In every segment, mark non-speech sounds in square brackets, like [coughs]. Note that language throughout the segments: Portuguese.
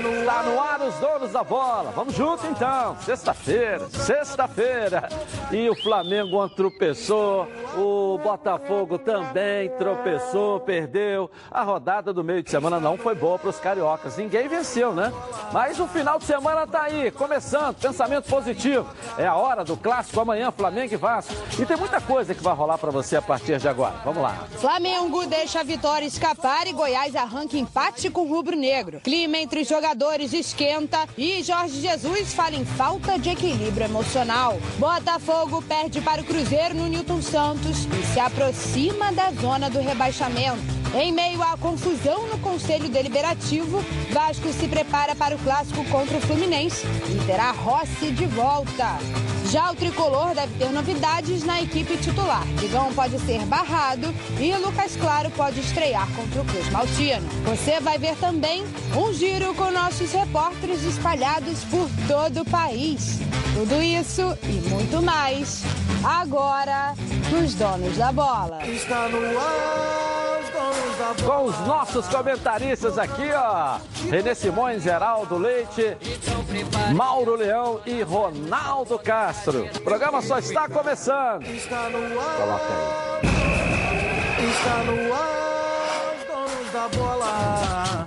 Está no ar os donos da bola. Vamos junto então. Sexta-feira, sexta-feira. E o Flamengo tropeçou, o Botafogo também tropeçou, perdeu. A rodada do meio de semana não foi boa para os cariocas. Ninguém venceu, né? Mas o final de semana tá aí, começando. Pensamento positivo. É a hora do clássico amanhã, Flamengo e Vasco. E tem muita coisa que vai rolar para você a partir de agora. Vamos lá. Flamengo deixa a vitória escapar e Goiás arranca empate com o rubro-negro. Clima entre os jogadores esquenta e Jorge Jesus fala em falta de equilíbrio emocional. Botafogo perde para o Cruzeiro no Newton Santos e se aproxima da zona do rebaixamento. Em meio à confusão no Conselho Deliberativo, Vasco se prepara para o clássico contra o Fluminense e terá Rossi de volta. Já o tricolor deve ter novidades na equipe titular. Digão pode ser barrado e Lucas Claro pode estrear contra o Cruz Maltino. Você vai ver também um giro com nossos repórteres espalhados por todo o país. Tudo isso e muito mais agora nos Donos da Bola. Está no ar, Com os nossos comentaristas aqui, ó. Renê Simões, Geraldo Leite, Mauro Leão e Ronaldo Castro. O programa só está começando. Está no ar. Coloca aí. Está no ar, os Donos da Bola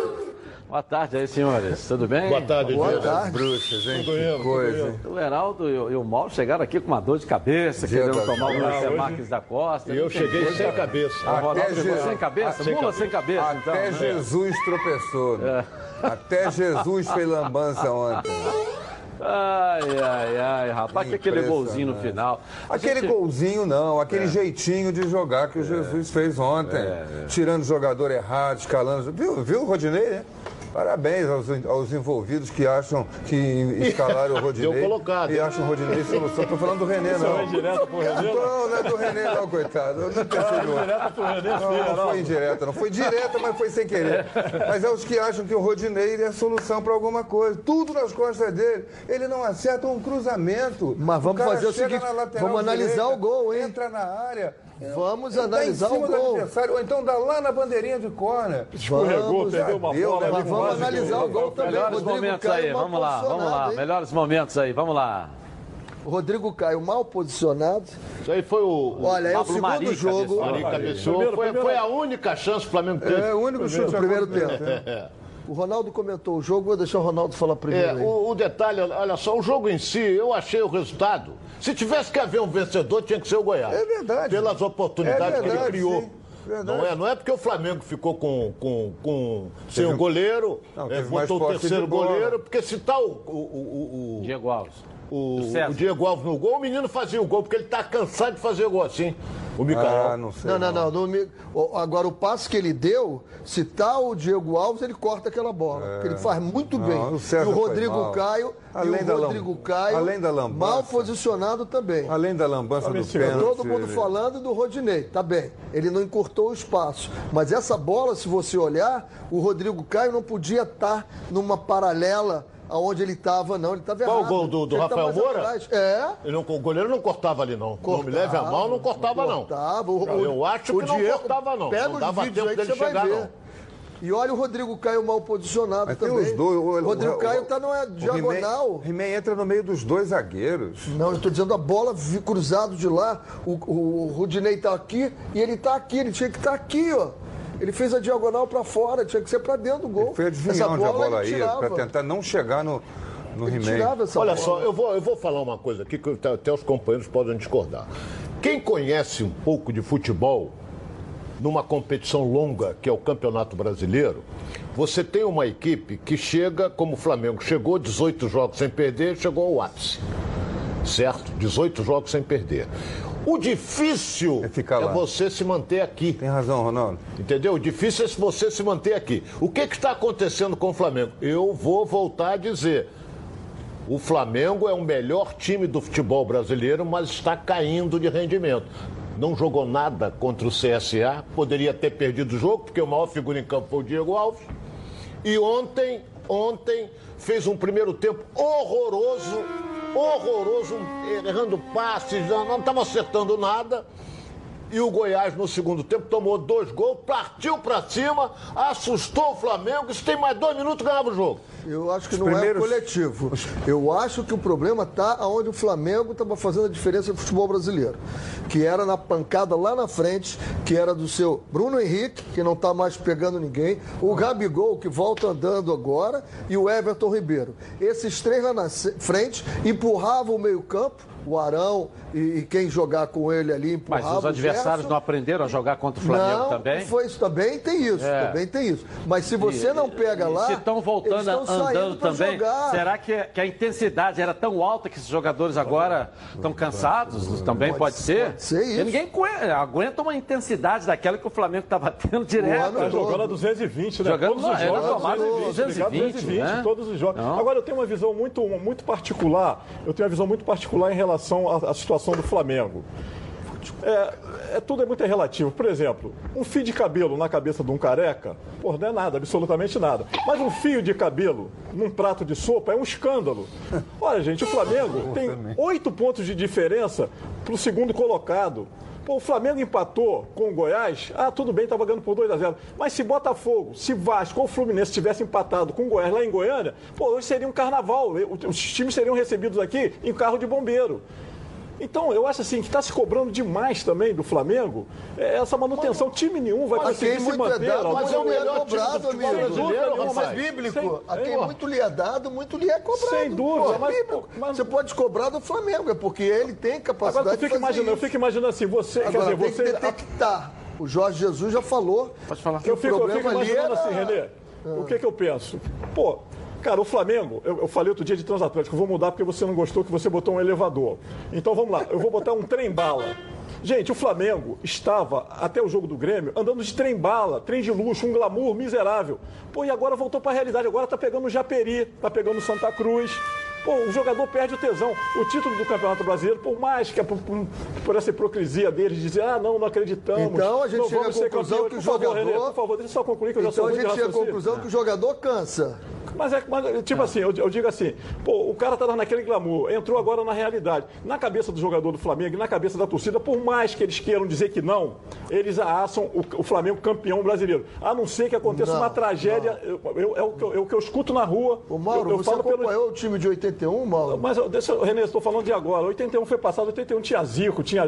Boa tarde aí, senhores. Tudo bem? Boa tarde, Boa tarde. Bruxas, hein? Que coisa, hein? O Heraldo e o Mauro chegaram aqui com uma dor de cabeça, Dia querendo tomar o Garcia Marques da Costa. E eu cheguei sem cabeça. O Ronaldo chegou sem cabeça? Sem Mula sem cabeça, Até então. Até Jesus tropeçou. Né? É. Até Jesus fez lambança ontem. Ai, ai, ai, rapaz, que aquele golzinho no final. A aquele gente... golzinho não, aquele é. jeitinho de jogar que o Jesus é. fez ontem. É, é. Tirando jogador errado, escalando. Viu, viu o Rodinei, né? Parabéns aos, aos envolvidos que acham que escalaram o [laughs] Rodinei. Deu colocado. E acham o Rodinei solução. Estou falando do René, não. Foi direto pro René? Não, não é do René, não, coitado. Eu não pensei no... direto pro René, não, não, não foi indireta, não. Foi direta, mas foi sem querer. Mas é os que acham que o Rodinei é a solução para alguma coisa. Tudo nas costas dele. Ele não acerta um cruzamento. Mas vamos fazer o seguinte, vamos analisar direita, o gol, hein? Entra na área. Vamos analisar o gol. Ou então dá lá na bandeirinha de corner. Escorregou, perdeu uma deu, bola. Mas vamos analisar o gol também. Melhores Rodrigo momentos Caio aí, vamos lá, vamos lá. Hein? Melhores momentos aí, vamos lá. O Rodrigo Caio mal posicionado. Isso aí foi o. Olha, é o segundo Mari jogo. Mari cabeçou. Foi, foi a única chance que o Flamengo teve. É, o único chute no primeiro tempo. É. O Ronaldo comentou o jogo, vou deixar o Ronaldo falar primeiro. É, o, o, detalhe, olha só, o jogo em si, eu achei o resultado. Se tivesse que haver um vencedor, tinha que ser o Goiás. É verdade. Pelas oportunidades é verdade, que ele criou. Sim. Não é, não é porque o Flamengo ficou com, com, com sem o goleiro, não, é, botou o terceiro goleiro, porque se tá o, o, o, o Diego Alves. O, o, Diego Alves no gol, o menino fazia o gol, porque ele tá cansado de fazer gol assim. O Micael. Ah, não sei. Não, não, não. não. Agora, o passe que ele deu, se tá o Diego Alves, ele corta aquela bola. É. ele faz muito não, bem. O e o Rodrigo Caio. Além e o Rodrigo Caio. Além da lambança. Mal posicionado também. Além da lambança do pênalti. Todo mundo ele... falando do Rodinei. Tá bem. Ele não encurtou o espaço. Mas essa bola, se você olhar, o Rodrigo Caio não podia estar tá numa paralela aonde ele estava, não. Ele estava errado. Qual o gol do, do tá Rafael Moura? Atrás. É. Ele não, o goleiro não cortava ali, não. Cortava, não me leve a mal, não cortava, não. Cortava. O, eu acho que Diego, não cortava, não. Pega não dava tempo aí dele chegar, não. E olha o Rodrigo Caio mal posicionado Mas também. Tem os dois. O, Rodrigo o, Caio está numa diagonal. O He entra no meio dos dois zagueiros. Não, eu estou dizendo a bola cruzado de lá. O, o, o Rudinei está aqui e ele está aqui. Ele tinha que estar tá aqui, ó. Ele fez a diagonal para fora, tinha que ser para dentro do gol. Ele foi onde a bola ia, para tentar não chegar no, no He-Man. Olha bola. só, eu vou, eu vou falar uma coisa aqui que até os companheiros podem discordar. Quem conhece um pouco de futebol, numa competição longa, que é o Campeonato Brasileiro, você tem uma equipe que chega, como o Flamengo chegou, 18 jogos sem perder, chegou ao ápice. Certo? 18 jogos sem perder. O difícil É ficar lá. você se manter aqui. Tem razão, Ronaldo. Entendeu? O difícil é você se manter aqui. O que que está acontecendo com o Flamengo? Eu vou voltar a dizer. O Flamengo é o melhor time do futebol brasileiro, mas está caindo de rendimento. Não jogou nada contra o CSA, poderia ter perdido o jogo, porque o maior figura em campo foi o Diego Alves. E ontem, ontem, fez um primeiro tempo horroroso, horroroso, errando passes, não estava acertando nada. E o Goiás, no segundo tempo, tomou dois gols, partiu para cima, assustou o Flamengo. Se tem mais dois minutos, ganhava o jogo. Eu acho que Os não primeiros- é coletivo. Eu acho que o problema está onde o Flamengo estava fazendo a diferença no futebol brasileiro. Que era na pancada lá na frente, que era do seu Bruno Henrique, que não está mais pegando ninguém, o Gabigol, que volta andando agora, e o Everton Ribeiro. Esses três lá na frente empurravam o meio-campo. O Arão e, e quem jogar com ele ali Mas empurrava os adversários não aprenderam a jogar contra o Flamengo não, também? Foi isso também, tem isso, É. também tem isso. Mas se você não pega lá. Se estão voltando andando também, jogar. será que, que a intensidade era tão alta que esses jogadores agora estão cansados? Também pode, ser? pode ser isso. Porque ninguém aguenta, aguenta uma intensidade daquela que o Flamengo estava tendo direto. Tá jogando a 220, né? Jogando todos os era jogos. normal, 220, ligado, 220, né? todos os jogos. Não. Agora, eu tenho uma visão muito, muito particular. Eu tenho uma visão muito particular em relação à, à situação do Flamengo. É, é, tudo é muito relativo. Por exemplo, um fio de cabelo na cabeça de um careca, pô, não é nada, absolutamente nada. Mas um fio de cabelo num prato de sopa é um escândalo. Olha, gente, o Flamengo [laughs] tem oito pontos de diferença para o segundo colocado. Pô, o Flamengo empatou com o Goiás, ah, tudo bem, estava ganhando por 2 a 0 Mas se Botafogo, se Vasco ou Fluminense tivesse empatado com o Goiás lá em Goiânia, pô, hoje seria um carnaval. Os times seriam recebidos aqui em carro de bombeiro. Então, eu acho assim que está se cobrando demais também do Flamengo é essa manutenção. Time nenhum vai conseguir se muito é manter. dado, mas é o é melhor cobrado, amigo. brasileiro, Não, mas rapaz. bíblico. Sem- A quem Ei, muito lhe é dado, muito lhe é cobrado. Sem dúvida, Pô, é mas- bíblico. mas- Você pode cobrar do Flamengo, é porque ele tem capacidade Agora, tu de fazer imaginando, eu isso. fico imaginando assim, você, quer Agora, dizer, tem você... que detectar. O Jorge Jesus já falou Pode falar. que Eu o fico, eu problema fico ali imaginando era... assim, Renê, o que que eu penso? Pô, cara, o Flamengo, eu, eu falei outro dia de transatlântico, vou mudar porque você não gostou que você botou um elevador. Então vamos lá, eu vou botar um trem-bala. Gente, o Flamengo estava, até o jogo do Grêmio, andando de trem-bala, trem de luxo, um glamour miserável. Pô, e agora voltou para a realidade, agora tá pegando o Japeri, tá pegando o Santa Cruz. Pô, o jogador perde o tesão. O título do Campeonato Brasileiro, por mais que é por, por- por essa hipocrisia deles, dizer, ah, não, não acreditamos. Então, a gente não chega à conclusão campeões. que o Por favor, jogador- Renê, por favor, deixa eu só concluir que eu já Então sou a muito gente chega à conclusão que o jogador cansa. Mas, é, mas, tipo assim, eu, eu digo assim, pô, o cara tá naquele glamour, entrou agora na realidade. Na cabeça do jogador do Flamengo e na cabeça da torcida, por mais que eles queiram dizer que não, eles assam o, o Flamengo campeão brasileiro. A não ser que aconteça Não, uma tragédia, eu- eu- é, o que eu, é o que eu escuto na rua. Ô, Mauro, eu, eu você falo pelo- acompanhou o time de 81, Mauro? mas, eu- deixa, eu- Renê, estou falando de agora. 81 foi passado, 81 tinha Zico, tinha.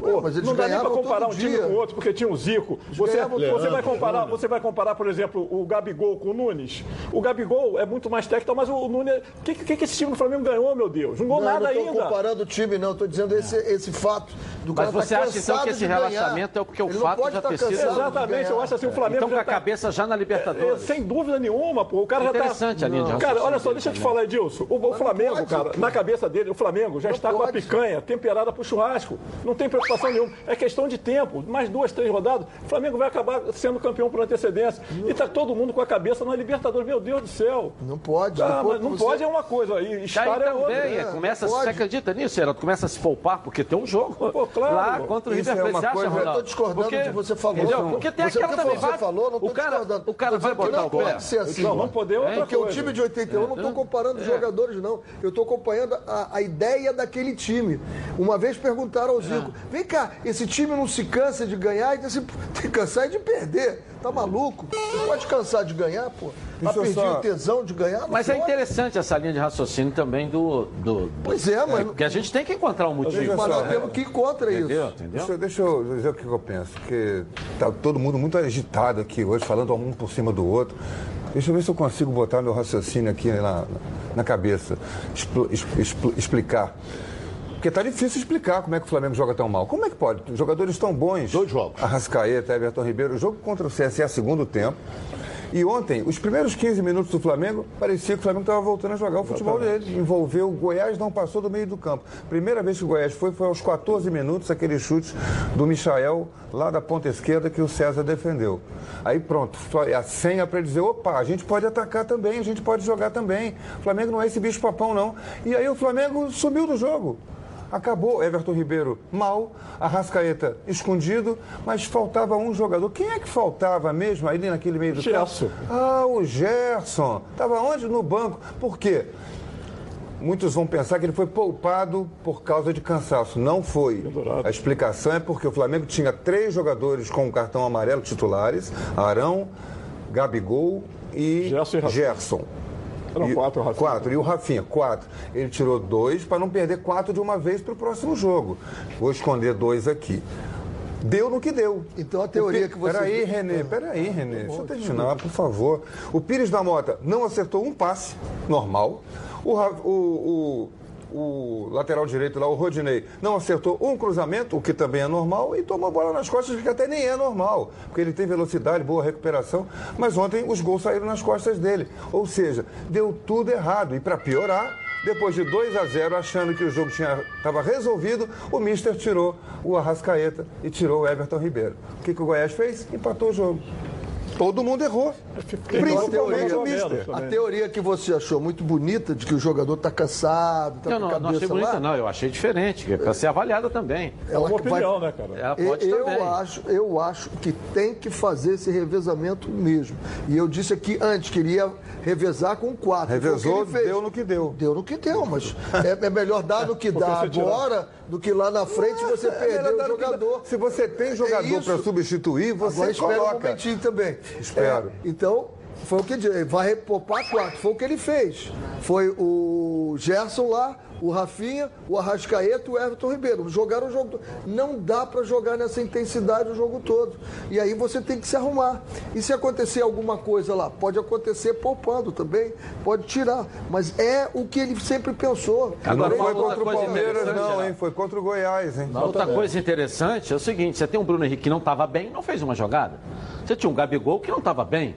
Pô, mas eles não dá nem ganhavam comparar um todo time dia. com outro, porque tinha o Zico. Você, você, vai comparar, você vai comparar, por exemplo, o Gabigol com o Nunes. O Gabigol é muito mais técnico, mas o Nunes. O que, que, que esse time do Flamengo ganhou, meu Deus? Não ganhou Não, nada não estou ainda. comparando o time, não. Estou dizendo esse, esse fato do Mas cara tá você acha, então, que esse relaxamento é porque o Ele não fato já tá ter sido- Exatamente, eu acho assim, o Flamengo. Então com já a tá- cabeça já na É, Libertadores. sem dúvida nenhuma, pô. O cara já tá. Interessante a linha de Cara, raciocínio olha só, deixa eu te falar, Edilson. O, o Flamengo, cara, na cabeça dele, o Flamengo já Não está com a picanha temperada pro churrasco. Não tem preocupação nenhuma. É questão de tempo. Mais duas, três rodadas, o Flamengo vai acabar sendo campeão por antecedência. E tá todo mundo com a cabeça na Libertadores. Meu Deus do céu. Não pode. Ah, mas não você- pode é uma coisa. E Tá estar aí é outra. é, começa, não você acredita nisso, Geraldo? Começa a se poupar, porque tem um jogo Pô, claro. lá contra o Isso River é uma Você acha, coisa- Ronaldo? Eu tô discordando Porque- do que você falou. Entendeu? Não. Porque tem Você- aquela também. você vai- falou, não cara, discordando. o cara vai botar não o pé. pode ser assim. Não, não poder é outra Porque o time de 81 eu não estou comparando os jogadores, não. Eu estou acompanhando a, a ideia daquele time. Uma vez perguntaram ao Zico: vem cá, esse time não se cansa de ganhar? E disse, tem que cansar é de perder. Tá maluco? Você pode cansar de ganhar, pô. Eu perdido só- o tesão de ganhar? Mas é interessante essa linha de raciocínio também do. do, do- Pois é, mas- Porque a gente tem que encontrar um motivo. Mas nós temos que ir contra isso. Entendeu? Entendeu? Deixa, eu- deixa eu dizer o que eu penso, porque tá todo mundo muito agitado aqui hoje, falando um por cima do outro. Deixa eu ver se eu consigo botar meu raciocínio aqui na, na cabeça, expl- expl- explicar. Porque tá difícil explicar como é que o Flamengo joga tão mal. Como é que pode? Jogadores tão bons. Dois jogos. Arrascaeta, Everton Ribeiro. O jogo contra o CSA segundo tempo. E ontem, os primeiros 15 minutos do Flamengo, parecia que o Flamengo estava voltando a jogar o futebol dele. Envolveu o Goiás, não passou do meio do campo. Primeira vez que o Goiás foi, foi aos 14 minutos, aquele chute do Michael, lá da ponta esquerda, que o César defendeu. Aí pronto, a senha para dizer, opa, a gente pode atacar também, a gente pode jogar também. O Flamengo não é esse bicho papão, não. E aí o Flamengo sumiu do jogo. Acabou Everton Ribeiro mal, Arrascaeta escondido, mas faltava um jogador. Quem é que faltava mesmo ali naquele meio do Gerson. campo? Ah, o Gerson. Estava onde? No banco. Por quê? Muitos vão pensar que ele foi poupado por causa de cansaço. Não foi. A explicação é porque o Flamengo tinha três jogadores com o cartão amarelo titulares: Arão, Gabigol e Gerson. Gerson. Eram E- quatro, o Rafinha. Quatro. E o Rafinha, quatro. Ele tirou dois para não perder quatro de uma vez para o próximo jogo. Vou esconder dois aqui. Deu no que deu. Então, a teoria que você- Peraí, Renê, peraí, Renê. Deixa eu terminar, por favor. O Pires da Mota não acertou um passe normal. O, o- o- lateral direito lá, o Rodinei, não acertou um cruzamento, o que também é normal, e tomou a bola nas costas, que até nem é normal, porque ele tem velocidade, boa recuperação. Mas ontem os gols saíram nas costas dele. Ou seja, deu tudo errado. E para piorar, depois de 2 a 0, achando que o jogo estava resolvido, o Mister tirou o Arrascaeta e tirou o Everton Ribeiro. O que, que o Goiás fez? Empatou o jogo. Todo mundo errou. Principalmente teoria- o Mister. A teoria que você achou muito bonita de que o jogador está cansado, está com a não, não cabeça achei bonita, lá, não. Eu achei diferente. que Pra ser avaliada também. É uma ela vai- opinião, né, cara? Ela Eu, pode eu também. acho, eu acho que tem que fazer esse revezamento mesmo. E eu disse aqui antes que iria revezar com quatro. Revezou, deu no que deu. Deu no que deu, mas é, é melhor dar no que [laughs] dá agora do que lá na frente você É perder o jogador. Se você tem É jogador isso. para substituir, você Agora espera um coloca. momentinho também. Espero. É, então, foi o que vai repopar quatro. Foi o que ele fez. Foi o Gerson lá, o Rafinha, o Arrascaeta e o Everton Ribeiro. Jogaram o jogo todo. Não dá para jogar nessa intensidade o jogo todo. E aí você tem que se arrumar. E se acontecer alguma coisa lá, pode acontecer poupando também, pode tirar. Mas é o que ele sempre pensou. Não Agora, foi uma outra contra o Palmeiras, não, hein? Foi contra o Goiás, hein? Outra coisa interessante é o seguinte: você tem um Bruno Henrique que não estava bem, não fez uma jogada. Você tinha um Gabigol que não estava bem.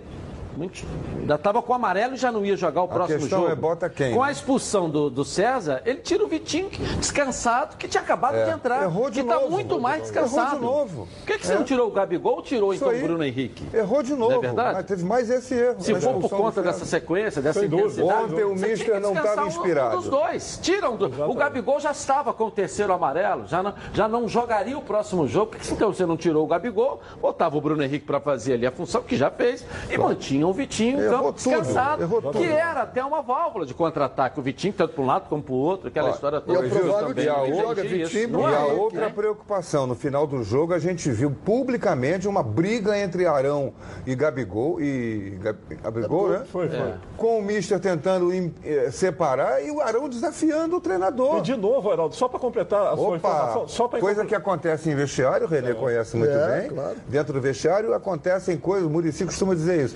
Muito- Ainda estava com o amarelo e já não ia jogar o próximo questão jogo. é bota quem, Com a né? expulsão do, do César, ele tira o Vitinho que- descansado, que tinha acabado de entrar. Errou de que está novo. muito mais descansado. Errou de novo. Por que, que você É. não tirou o Gabigol ou tirou Isso então aí. o Bruno Henrique? Errou de Não novo. é verdade? Mas teve mais esse erro. Se na for por conta dessa sequência, dessa Sem intensidade. Ontem o Mister não estava um- inspirado. Um dos dois. Tiram. do- O Gabigol já estava com o terceiro amarelo, já não, já não jogaria o próximo jogo. Por que então você não tirou o Gabigol, botava o Bruno Henrique para fazer ali a função que já fez e mantinha o Vitinho em campo tudo, descansado. Que era até uma válvula de contra-ataque. O Vitinho, tanto para um lado como para o outro, aquela história e toda. é provável também não ele joga entendi Vitinho isso. e E é? a outra preocupação, no final do jogo a gente viu publicamente uma briga entre Arão e Gabigol, e Gab- Gabigol, né? Foi, foi. Com o Mister tentando eh, separar e o Arão desafiando o treinador. E de novo, Heraldo, só para completar a sua Opa, informação, só coisa que acontece em vestiário, o René conhece muito É, bem. claro. Dentro do vestiário acontecem coisas, o Murici costuma dizer isso.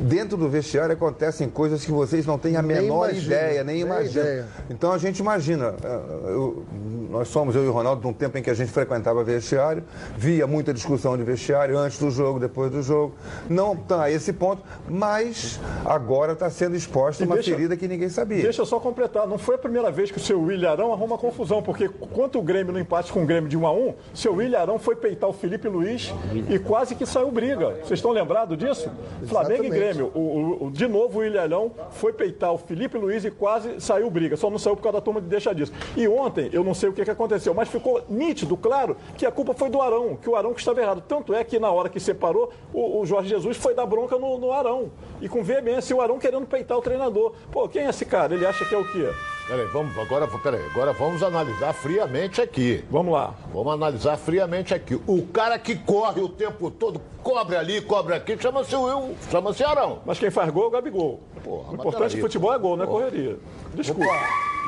Dentro do vestiário acontecem coisas que vocês não têm a Nem menor imagina, ideia, nem nem imaginam. ideia. Então a gente imagina. eh, eu- nós somos, eu e o Ronaldo, num tempo em que a gente frequentava vestiário, via muita discussão de vestiário antes do jogo, depois do jogo. Não está a esse ponto, mas agora está sendo exposta E uma deixa- ferida que ninguém sabia. Deixa eu só completar, não foi a primeira vez que o seu William Arão arruma confusão, porque quanto o Grêmio no empate com o Grêmio de 1 a 1 seu William Arão foi peitar o Felipe Luiz e quase que saiu briga. Vocês estão lembrados disso? Flamengo e Exatamente. Grêmio. O, o- de novo o William Arão foi peitar o Felipe Luiz e quase saiu briga. Só não saiu por causa da turma de deixa disso. E ontem, eu não sei o que, que aconteceu, mas ficou nítido, claro, que a culpa foi do Arão, que o Arão que estava errado. Tanto é que na hora que separou, o, o Jorge Jesus foi dar bronca no, no Arão. E com veemência, o Arão querendo peitar o treinador. Pô, quem é esse cara? Ele acha que é o quê? Peraí, vamos, agora, peraí, agora vamos analisar friamente aqui. Vamos lá. Vamos analisar friamente aqui. O cara que corre o tempo todo, cobre ali, cobre aqui, chama-se Will, chama-se Arão. Mas quem faz gol é o Gabigol. Porra, o importante do futebol é gol, não é correria. Desculpa.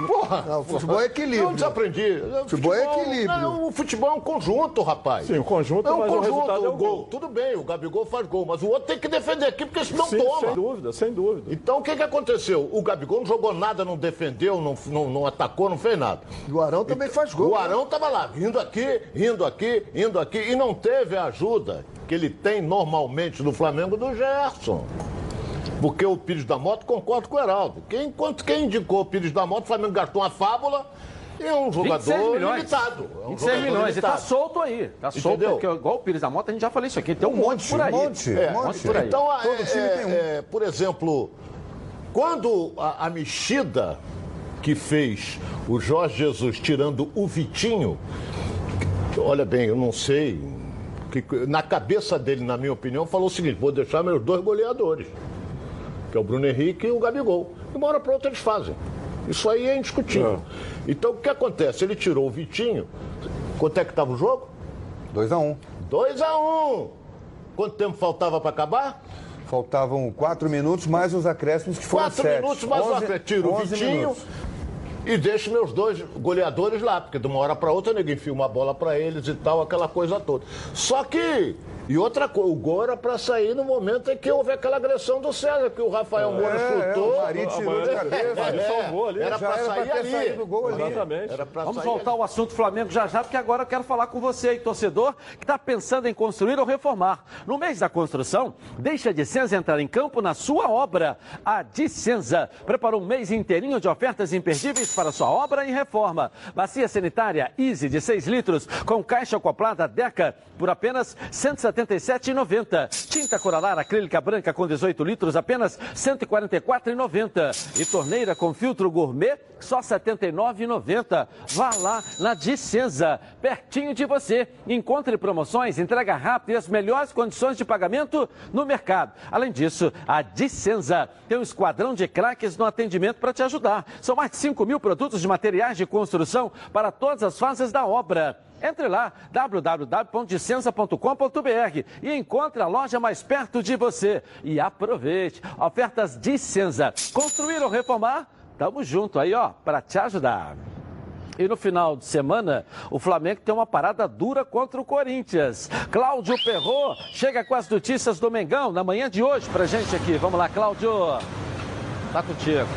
Porra! Não, o futebol é equilíbrio. Eu desaprendi. Futebol é equilíbrio. Não, o futebol é um conjunto, rapaz. Sim, o conjunto, é um mas o conjunto. resultado é o o gol. gol. Tudo bem, o Gabigol faz gol, mas o outro tem que defender aqui, porque senão Sim, toma. sem dúvida, sem dúvida. Então o que, que aconteceu? O Gabigol não jogou nada, não defendeu, não, não, não atacou, não fez nada. E o Arão também faz gol. O né? Arão estava lá, indo aqui, indo aqui, indo aqui, e não teve a ajuda que ele tem normalmente do Flamengo do Gerson. Porque o Pires da Moto, concordo com o Heraldo. Quem, enquanto quem indicou o Pires da Moto, o Flamengo gastou uma fábula e é um jogador limitado. É um 26 jogador milhões. Ele tá limitado. solto aí. Tá solto, Entendeu? porque igual o Pires da Mota, a gente já falou isso aqui. Tem um, monte, por aí. monte, É, monte. por aí. Então, Todo é, tem um. é, por exemplo, quando a, a mexida que fez o Jorge Jesus tirando o Vitinho, olha bem, eu não sei, que, na cabeça dele, na minha opinião, falou o seguinte: vou deixar meus dois goleadores, que é o Bruno Henrique e o Gabigol. E uma hora para outra eles fazem. Isso aí é indiscutível. Então, o que acontece? Ele tirou o Vitinho. Quanto é que estava o jogo? 2x1. 2 a 1 um. Quanto tempo faltava para acabar? Faltavam 4 minutos mais os acréscimos que foram Quatro 7. minutos mais um acréscimo. Tiro o Vitinho e deixo meus dois goleadores lá, porque de uma hora para outra ninguém enfia uma bola para eles e tal, aquela coisa toda. Só que. E outra coisa, o gol era para sair no momento em que houve aquela agressão do César, que o Rafael Moura é, chutou. o Marinho tirou de cabeça. Ele salvou ali. Era para era pra sair ter ali. gol ali. Exatamente. Era pra Vamos sair voltar ao assunto Flamengo já já, porque agora eu quero falar com você aí, torcedor, que está pensando em construir ou reformar. No mês da construção, deixa a Dicenza entrar em campo na sua obra. A Dicenza preparou um mês inteirinho de ofertas imperdíveis para sua obra e reforma. Bacia sanitária Easy de 6 litros, com caixa acoplada Deca, por apenas R$ 177,90. Tinta Coralar acrílica branca com 18 litros, apenas R$ 144,90. E torneira com filtro gourmet, só R$ 79,90. Vá lá na Dicenza, pertinho de você. Encontre promoções, entrega rápida e as melhores condições de pagamento no mercado. Além disso, a Dicenza tem um esquadrão de craques no atendimento para te ajudar. São mais de 5 mil produtos de materiais de construção para todas as fases da obra. Entre lá, www.dicenza.com.br e encontre a loja mais perto de você. E aproveite. Ofertas Dicenza. Construir ou reformar? Tamo junto aí, ó, para te ajudar. E no final de semana, o Flamengo tem uma parada dura contra o Corinthians. Cláudio Perrot chega com as notícias do Mengão na manhã de hoje pra gente aqui. Vamos lá, Cláudio. Tá contigo.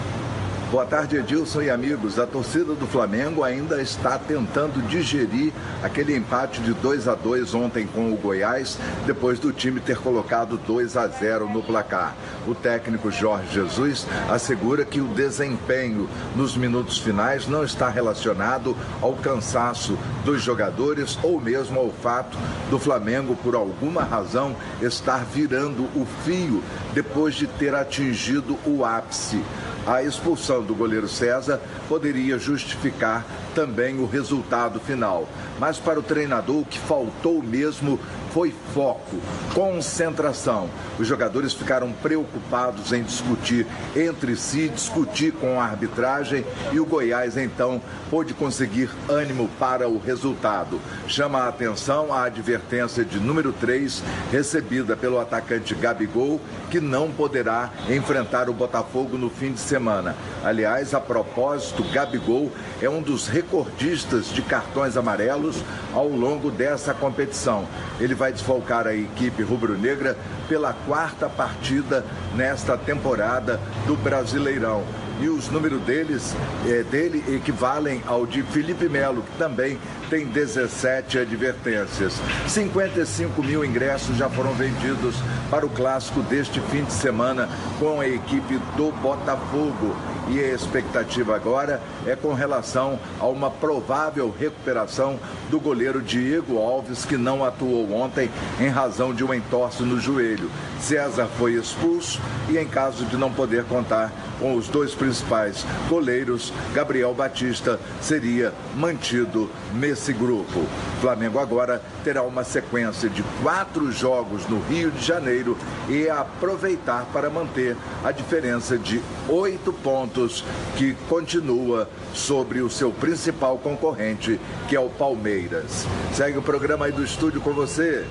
Boa tarde, Edilson e amigos. A torcida do Flamengo ainda está tentando digerir aquele empate de 2 a 2 ontem com o Goiás, depois do time ter colocado 2 a 0 no placar. O técnico Jorge Jesus assegura que o desempenho nos minutos finais não está relacionado ao cansaço dos jogadores ou mesmo ao fato do Flamengo, por alguma razão, estar virando o fio depois de ter atingido o ápice. A expulsão do goleiro César poderia justificar também o resultado final. Mas para o treinador, o que faltou mesmo foi foco, concentração. Os jogadores ficaram preocupados em discutir entre si, discutir com a arbitragem e o Goiás então pôde conseguir ânimo para o resultado. Chama a atenção a advertência de número 3 recebida pelo atacante Gabigol, que não poderá enfrentar o Botafogo no fim de semana. Aliás, a propósito, Gabigol é um dos recordistas de cartões amarelos ao longo dessa competição. Ele vai desfalcar a equipe rubro-negra pela quarta partida nesta temporada do Brasileirão. E os números deles, eh, dele equivalem ao de Felipe Melo, que também tem 17 advertências. 55 mil ingressos já foram vendidos para o clássico deste fim de semana com a equipe do Botafogo. E a expectativa agora é com relação a uma provável recuperação do goleiro Diego Alves, que não atuou ontem em razão de um entorse no joelho. César foi expulso e, em caso de não poder contar com os dois principais goleiros, Gabriel Batista seria mantido nesse grupo. Flamengo agora terá uma sequência de quatro jogos no Rio de Janeiro e aproveitar para manter a diferença de oito pontos que continua sobre o seu principal concorrente, que é o Palmeiras. Segue o programa aí do estúdio com você,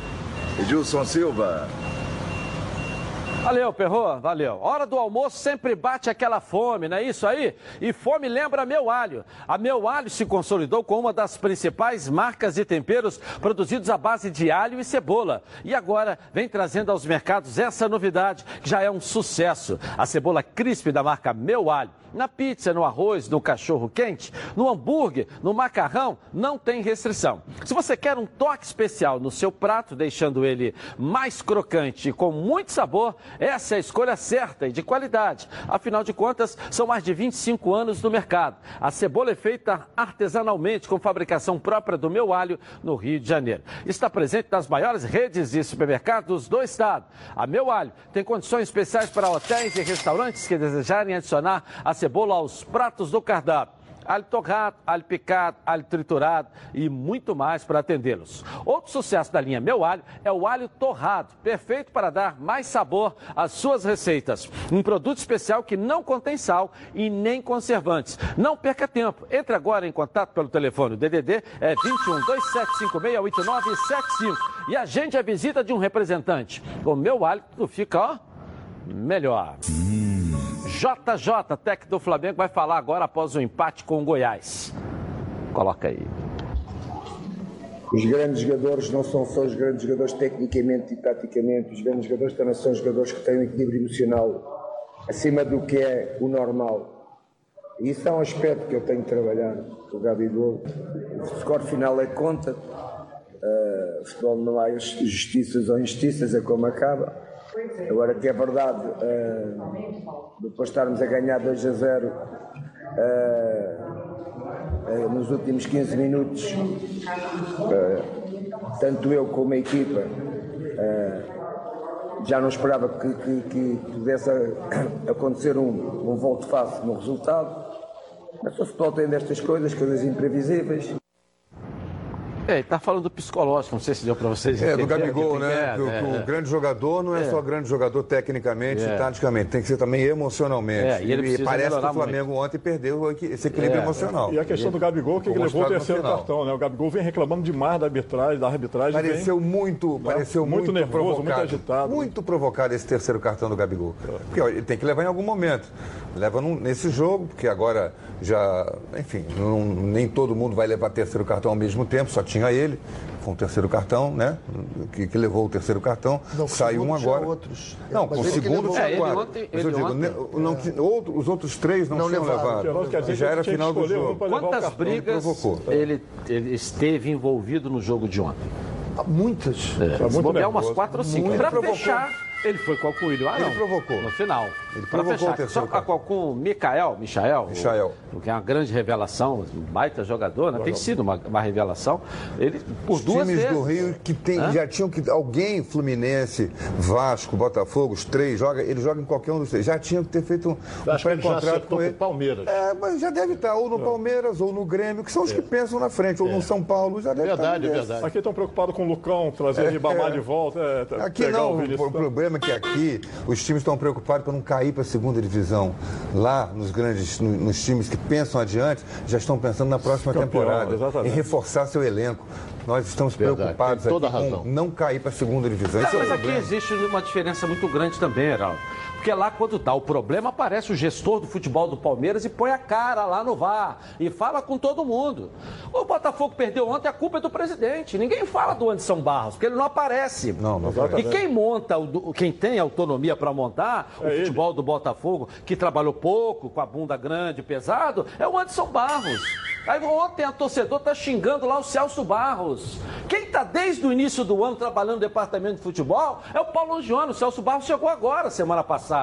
Edilson Silva. Valeu, Perrô, valeu. Hora do almoço sempre bate aquela fome, não é isso aí? E fome lembra Meu Alho. A Meu Alho se consolidou como uma das principais marcas de temperos produzidos à base de alho e cebola. E agora vem trazendo aos mercados essa novidade, que já é um sucesso. A cebola crisp da marca Meu Alho Na pizza, no arroz, no cachorro quente, no hambúrguer, no macarrão, não tem restrição. Se você quer um toque especial no seu prato, deixando ele mais crocante e com muito sabor, essa é a escolha certa e de qualidade. Afinal de contas, são mais de 25 anos no mercado. A cebola é feita artesanalmente com fabricação própria do meu alho no Rio de Janeiro. Está presente nas maiores redes de supermercados do estado. A meu alho tem condições especiais para hotéis e restaurantes que desejarem adicionar a cebola aos pratos do cardápio alho torrado, alho picado, alho triturado e muito mais para atendê-los. Outro sucesso da linha Meu Alho é o alho torrado, perfeito para dar mais sabor às suas receitas. Um produto especial que não contém sal e nem conservantes. Não perca tempo. Entre agora em contato pelo telefone. O DDD é 21 2756 8975 e agende a visita de um representante. Com Meu Alho fica, ó, melhor. JJ, técnico do Flamengo, vai falar agora após o empate com o Goiás. Coloca aí. Os grandes jogadores não são só os grandes jogadores tecnicamente e taticamente, os grandes jogadores também são jogadores que têm um equilíbrio emocional acima do que é o normal. E isso é um aspecto que eu tenho trabalhado com o Gabigol. O score final é conta, uh, futebol não há justiças ou injustiças, é como acaba. Agora que é verdade, uh, depois de estarmos a ganhar 2 a 0 uh, uh, nos últimos 15 minutos, tanto eu como a equipa já não esperava que, que, que pudesse [coughs] acontecer um, um volto face no resultado. Mas o futebol tem destas coisas, coisas imprevisíveis. É, ele tá falando do psicológico, não sei se deu para vocês É, do Gabigol, né? Que, é, o grande jogador não é, é, só grande jogador tecnicamente e é. taticamente, tem que ser também emocionalmente. É, e, ele e parece que o Flamengo muito. ontem perdeu esse equilíbrio é. emocional. E a questão do Gabigol, que ele levou o terceiro cartão, né? O Gabigol vem reclamando demais da arbitragem, da arbitragem. Pareceu vem, muito, né? pareceu muito, muito nervoso, provocado, muito agitado. Muito provocado esse terceiro cartão do Gabigol. Porque ó, ele tem que levar em algum momento. Leva num, nesse jogo, porque agora já, enfim, não, nem todo mundo vai levar terceiro cartão ao mesmo tempo, só tinha ele com o terceiro cartão, né? Que, que levou o terceiro cartão. Não, saiu um agora. Outros. Não, com o segundo tinha é, quatro. Ontem, Mas eu digo, ontem, não, é. outro, os outros três não, não tinham levado. levado. Já era final do jogo. Quantas brigas ele, ele esteve envolvido no jogo de ontem? Muitas. É, se bobear umas quatro ou cinco. Para fechar ele foi com o Coelho. Ah, não. Ele provocou. No final. Ele provocou fechar, o terceiro. Só com o Mikael, Michael, Michael. O, que é uma grande revelação, um baita jogador, né? Tem sido uma, uma revelação. Ele, por os duas times vezes. do Rio que tem, já tinham que. Alguém, Fluminense, Vasco, Botafogo, os três, joga, ele joga em qualquer um dos três. Já tinham que ter feito um, um pré-contrato com ele. Palmeiras. É, mas já deve estar ou no é. Palmeiras ou no Grêmio, que são os é. que pensam na frente, ou no é. São Paulo, já deve verdade, estar. É verdade, Aqui estão preocupados com o Lucão, trazer é, Ribamar de volta. aqui não, o, o problema é que aqui os times estão preocupados para não cair para a segunda divisão. Lá, nos grandes, nos times que pensam adiante, já estão pensando na próxima Campeão, temporada, exatamente. em reforçar seu elenco. Nós estamos Verdade, preocupados aqui com não cair para a segunda divisão. Não, mas é aqui existe uma diferença muito grande também, Heraldo. Porque lá, quando dá o problema, aparece o gestor do futebol do Palmeiras e põe a cara lá no VAR e fala com todo mundo. O Botafogo perdeu ontem, a culpa é do presidente. Ninguém fala do Anderson Barros, porque ele não aparece. Não, não E quem monta, quem tem autonomia para montar é o ele. futebol do Botafogo, que trabalhou pouco, com a bunda grande, pesado, é o Anderson Barros. Aí ontem a torcedor está xingando lá o Celso Barros. Quem está desde o início do ano trabalhando no departamento de futebol é o Paulo Gione. O Celso Barros chegou agora, semana passada.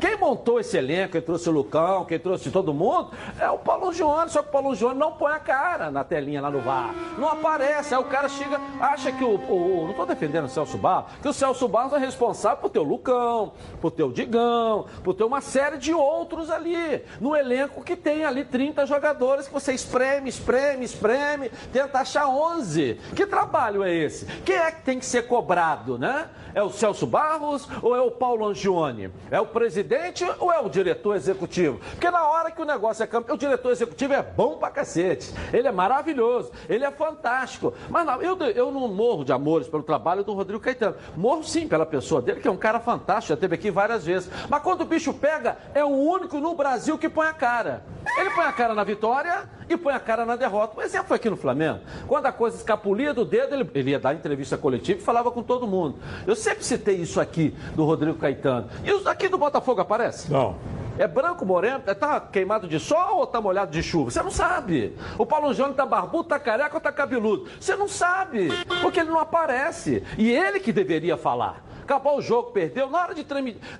Quem montou esse elenco, quem trouxe o Lucão, quem trouxe todo mundo, é o Paulo Gione. Só que o Paulo Gione não põe a cara na telinha lá no VAR. Não aparece. Aí o cara chega, acha que o. o não estou defendendo o Celso Barros, que o Celso Barros é responsável por ter o Lucão, por ter o Digão, por ter uma série de outros ali. No elenco que tem ali 30 jogadores que você espreme, espreme, espreme, tenta achar 11. Que trabalho é esse? Quem é que tem que ser cobrado, né? É o Celso Barros ou é o Paulo Angione? É o presidente ou é o diretor executivo? Porque na hora que o negócio é campeão, o diretor executivo é bom pra cacete. Ele é maravilhoso, ele é fantástico. Mas não, eu, eu não morro de amores pelo trabalho do Rodrigo Caetano. Morro sim pela pessoa dele, que é um cara fantástico, já esteve aqui várias vezes. Mas quando o bicho pega, é o único no Brasil que põe a cara. Ele põe a cara na vitória e põe a cara na derrota. O exemplo foi aqui no Flamengo. Quando a coisa escapulia do dedo, ele, ele ia dar entrevista coletiva e falava com todo mundo. Eu sempre citei isso aqui do Rodrigo Caetano. E os aqui do Botafogo aparece? Não. É branco, moreno, tá queimado de sol ou tá molhado de chuva? Você não sabe. O Paulo Júnior tá barbudo, tá careca ou tá cabeludo? Você não sabe, porque ele não aparece. E ele que deveria falar. Acabou o jogo, perdeu. Na hora de.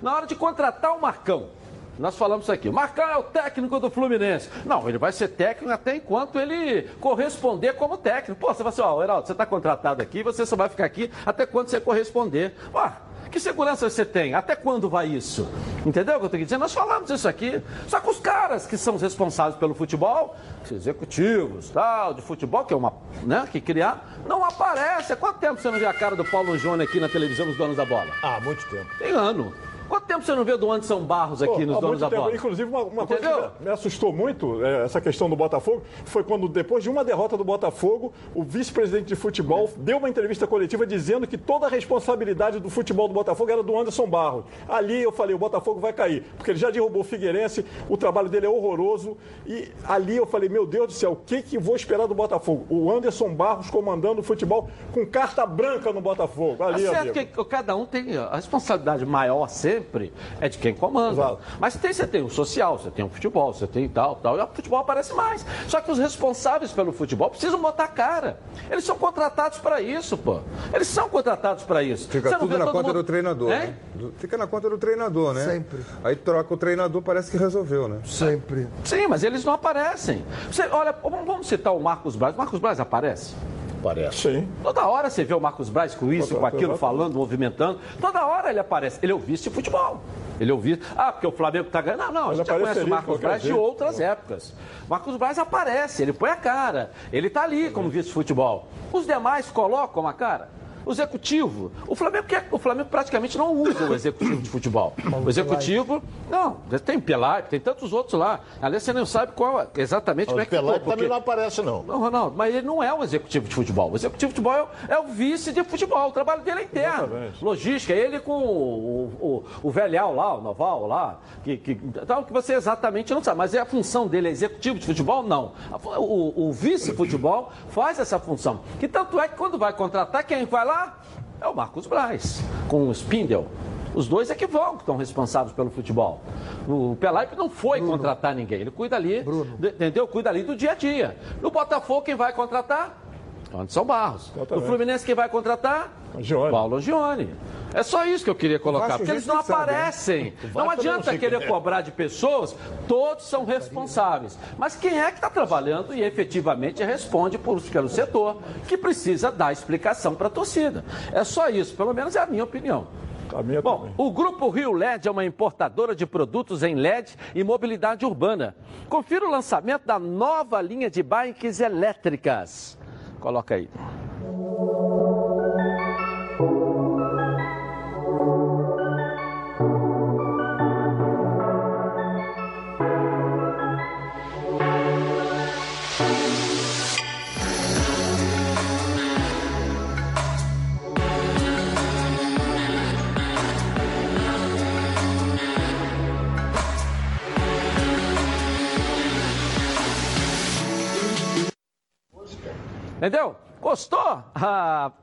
Na hora de contratar o Marcão, nós falamos isso aqui. O Marcão é o técnico do Fluminense. Não, ele vai ser técnico até enquanto ele corresponder como técnico. Pô, você vai assim, ó, Heraldo, você está contratado aqui, você só vai ficar aqui até quando você corresponder. Ué, que segurança você tem? Até quando vai isso? Entendeu o que eu tenho que dizer? Nós falamos isso aqui. Só que os caras que são os responsáveis pelo futebol, executivos, tal, de futebol, que é uma, né, que criar, não aparece. Há quanto tempo você não vê a cara do Paulo Júnior aqui na televisão dos donos da bola? Ah, muito tempo. Tem ano. Tempo você não vê do Anderson Barros aqui Pô, nos donos da bola? Inclusive, uma, uma coisa que me assustou muito, é, essa questão do Botafogo, foi quando, depois de uma derrota do Botafogo, o vice-presidente de futebol deu uma entrevista coletiva dizendo que toda a responsabilidade do futebol do Botafogo era do Anderson Barros. Ali eu falei, o Botafogo vai cair, porque ele já derrubou o Figueirense, o trabalho dele é horroroso, e ali eu falei, meu Deus do céu, o que que vou esperar do Botafogo? O Anderson Barros comandando o futebol com carta branca no Botafogo. Tá Ali, certo amigo. que cada um tem a responsabilidade maior sempre é de quem comanda. Exato. Mas tem, você tem o social, você tem o futebol, você tem tal, tal. E o futebol aparece mais. Só que os responsáveis pelo futebol precisam botar a cara. Eles são contratados para isso, pô. Eles são contratados para isso. Fica tudo na conta mundo- do treinador, Hein? né? Fica na conta do treinador, né? Sempre. Aí troca o treinador, parece que resolveu, né? Sempre. Sim, mas eles não aparecem. Você, olha, vamos vamos citar o Marcos Braz. O Marcos Braz aparece? Parece. Sim. Toda hora você vê o Marcos Braz com isso, Toda- com aquilo, falando, movimentando. Toda hora ele aparece. Ele é o vice de futebol. Ele é o vice. Ah, porque o Flamengo tá ganhando. Não, não, a gente já conhece o de Marcos Braz de jeito. outras épocas. Marcos Braz aparece, ele põe a cara. Ele tá ali como vice de futebol. Os demais colocam a cara. O executivo. O Flamengo, quer, o Flamengo praticamente não usa o executivo de futebol. O executivo. Não, tem Pelaipe, tem tantos outros lá. Aliás, você não sabe qual é- exatamente como é O que Pelé ficou, também não aparece, não. não, Ronaldo, mas ele não é um executivo de futebol. O executivo de futebol é, é o vice de futebol. O trabalho dele é interno. Exatamente. Logística, ele com o, o, o velhal lá, o Noval lá, que, que, tal, que você exatamente não sabe. Mas é a função dele, é executivo de futebol? Não. O, o vice-futebol faz essa função. Que tanto é que quando vai contratar, quem vai lá? É o Marcos Braz, com o Spindel. Os dois é que vão, que estão responsáveis pelo futebol. O Pelaipe não foi contratar ninguém, ele cuida ali, do- entendeu? Cuida ali do dia a dia. No Botafogo, quem vai contratar? Anderson Barros. No Exatamente. Fluminense, quem vai contratar? Gione. Paulo Gione. É só isso que eu queria colocar, porque eles não sabe, né? aparecem. Não eu não adianta querer quem é. cobrar de pessoas, todos são responsáveis. Mas quem é que está trabalhando e efetivamente responde por, pelo setor, que precisa dar explicação para a torcida. É só isso, pelo menos é a minha opinião. Bom, também. o Grupo Rio LED é uma importadora de produtos em LED e mobilidade urbana. Confira o lançamento da nova linha de bikes elétricas. Coloca aí. Entendeu?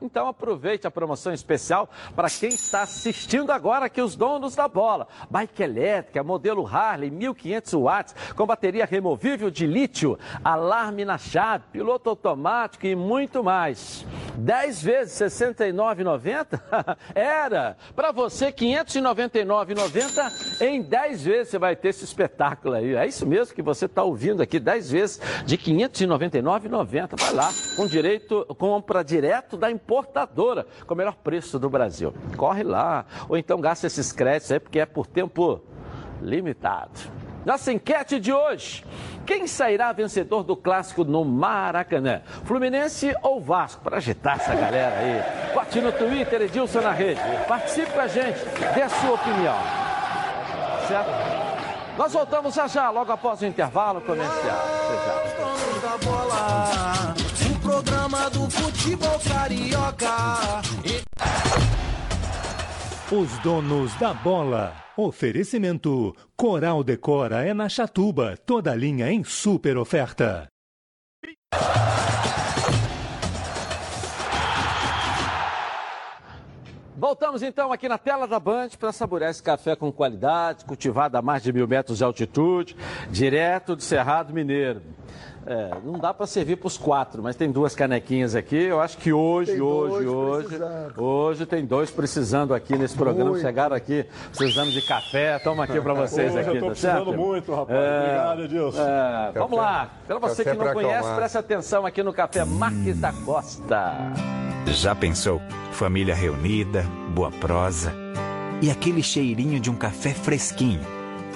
Então aproveite a promoção especial para quem está assistindo agora aqui os donos da bola. Bike elétrica, modelo Harley, 1500 watts, com bateria removível de lítio, alarme na chave, piloto automático e muito mais. 10 vezes R$ 69,90? [laughs] Era! Para você, R$ 599,90 em 10 vezes você vai ter esse espetáculo aí. É isso mesmo que você está ouvindo aqui, 10 vezes de R$ 599,90. Vai lá, com direito, compra direto da importadora, com o melhor preço do Brasil. Corre lá, ou então gasta esses créditos aí, porque é por tempo limitado. Nossa enquete de hoje. Quem sairá vencedor do clássico no Maracanã? Fluminense ou Vasco? Para agitar essa galera aí. Bote no Twitter, Edilson na rede. Participe com a gente, dê a sua opinião. Certo? Nós voltamos já já, logo após o intervalo comercial. Até do futebol carioca. E- Os donos da bola. Oferecimento: Coral Decora é na Chatuba, toda linha em super oferta. Voltamos então aqui na tela da Band para saborear esse café com qualidade, cultivado a mais de mil metros de altitude, direto do Cerrado Mineiro. É, não dá para servir para os quatro, mas tem duas canequinhas aqui. Eu acho que hoje, Tem hoje, hoje, precisando. hoje tem dois precisando aqui nesse programa. Muito. Chegaram aqui precisando de café. Toma aqui para vocês Hoje aqui, eu tô tá precisando certo? muito, rapaz. É, Obrigado, Edilson. é, vamos lá. Para você café que não conhece, acalmar. preste atenção aqui no Café Marques da Costa. Já pensou? Família reunida, boa prosa e aquele cheirinho de um café fresquinho.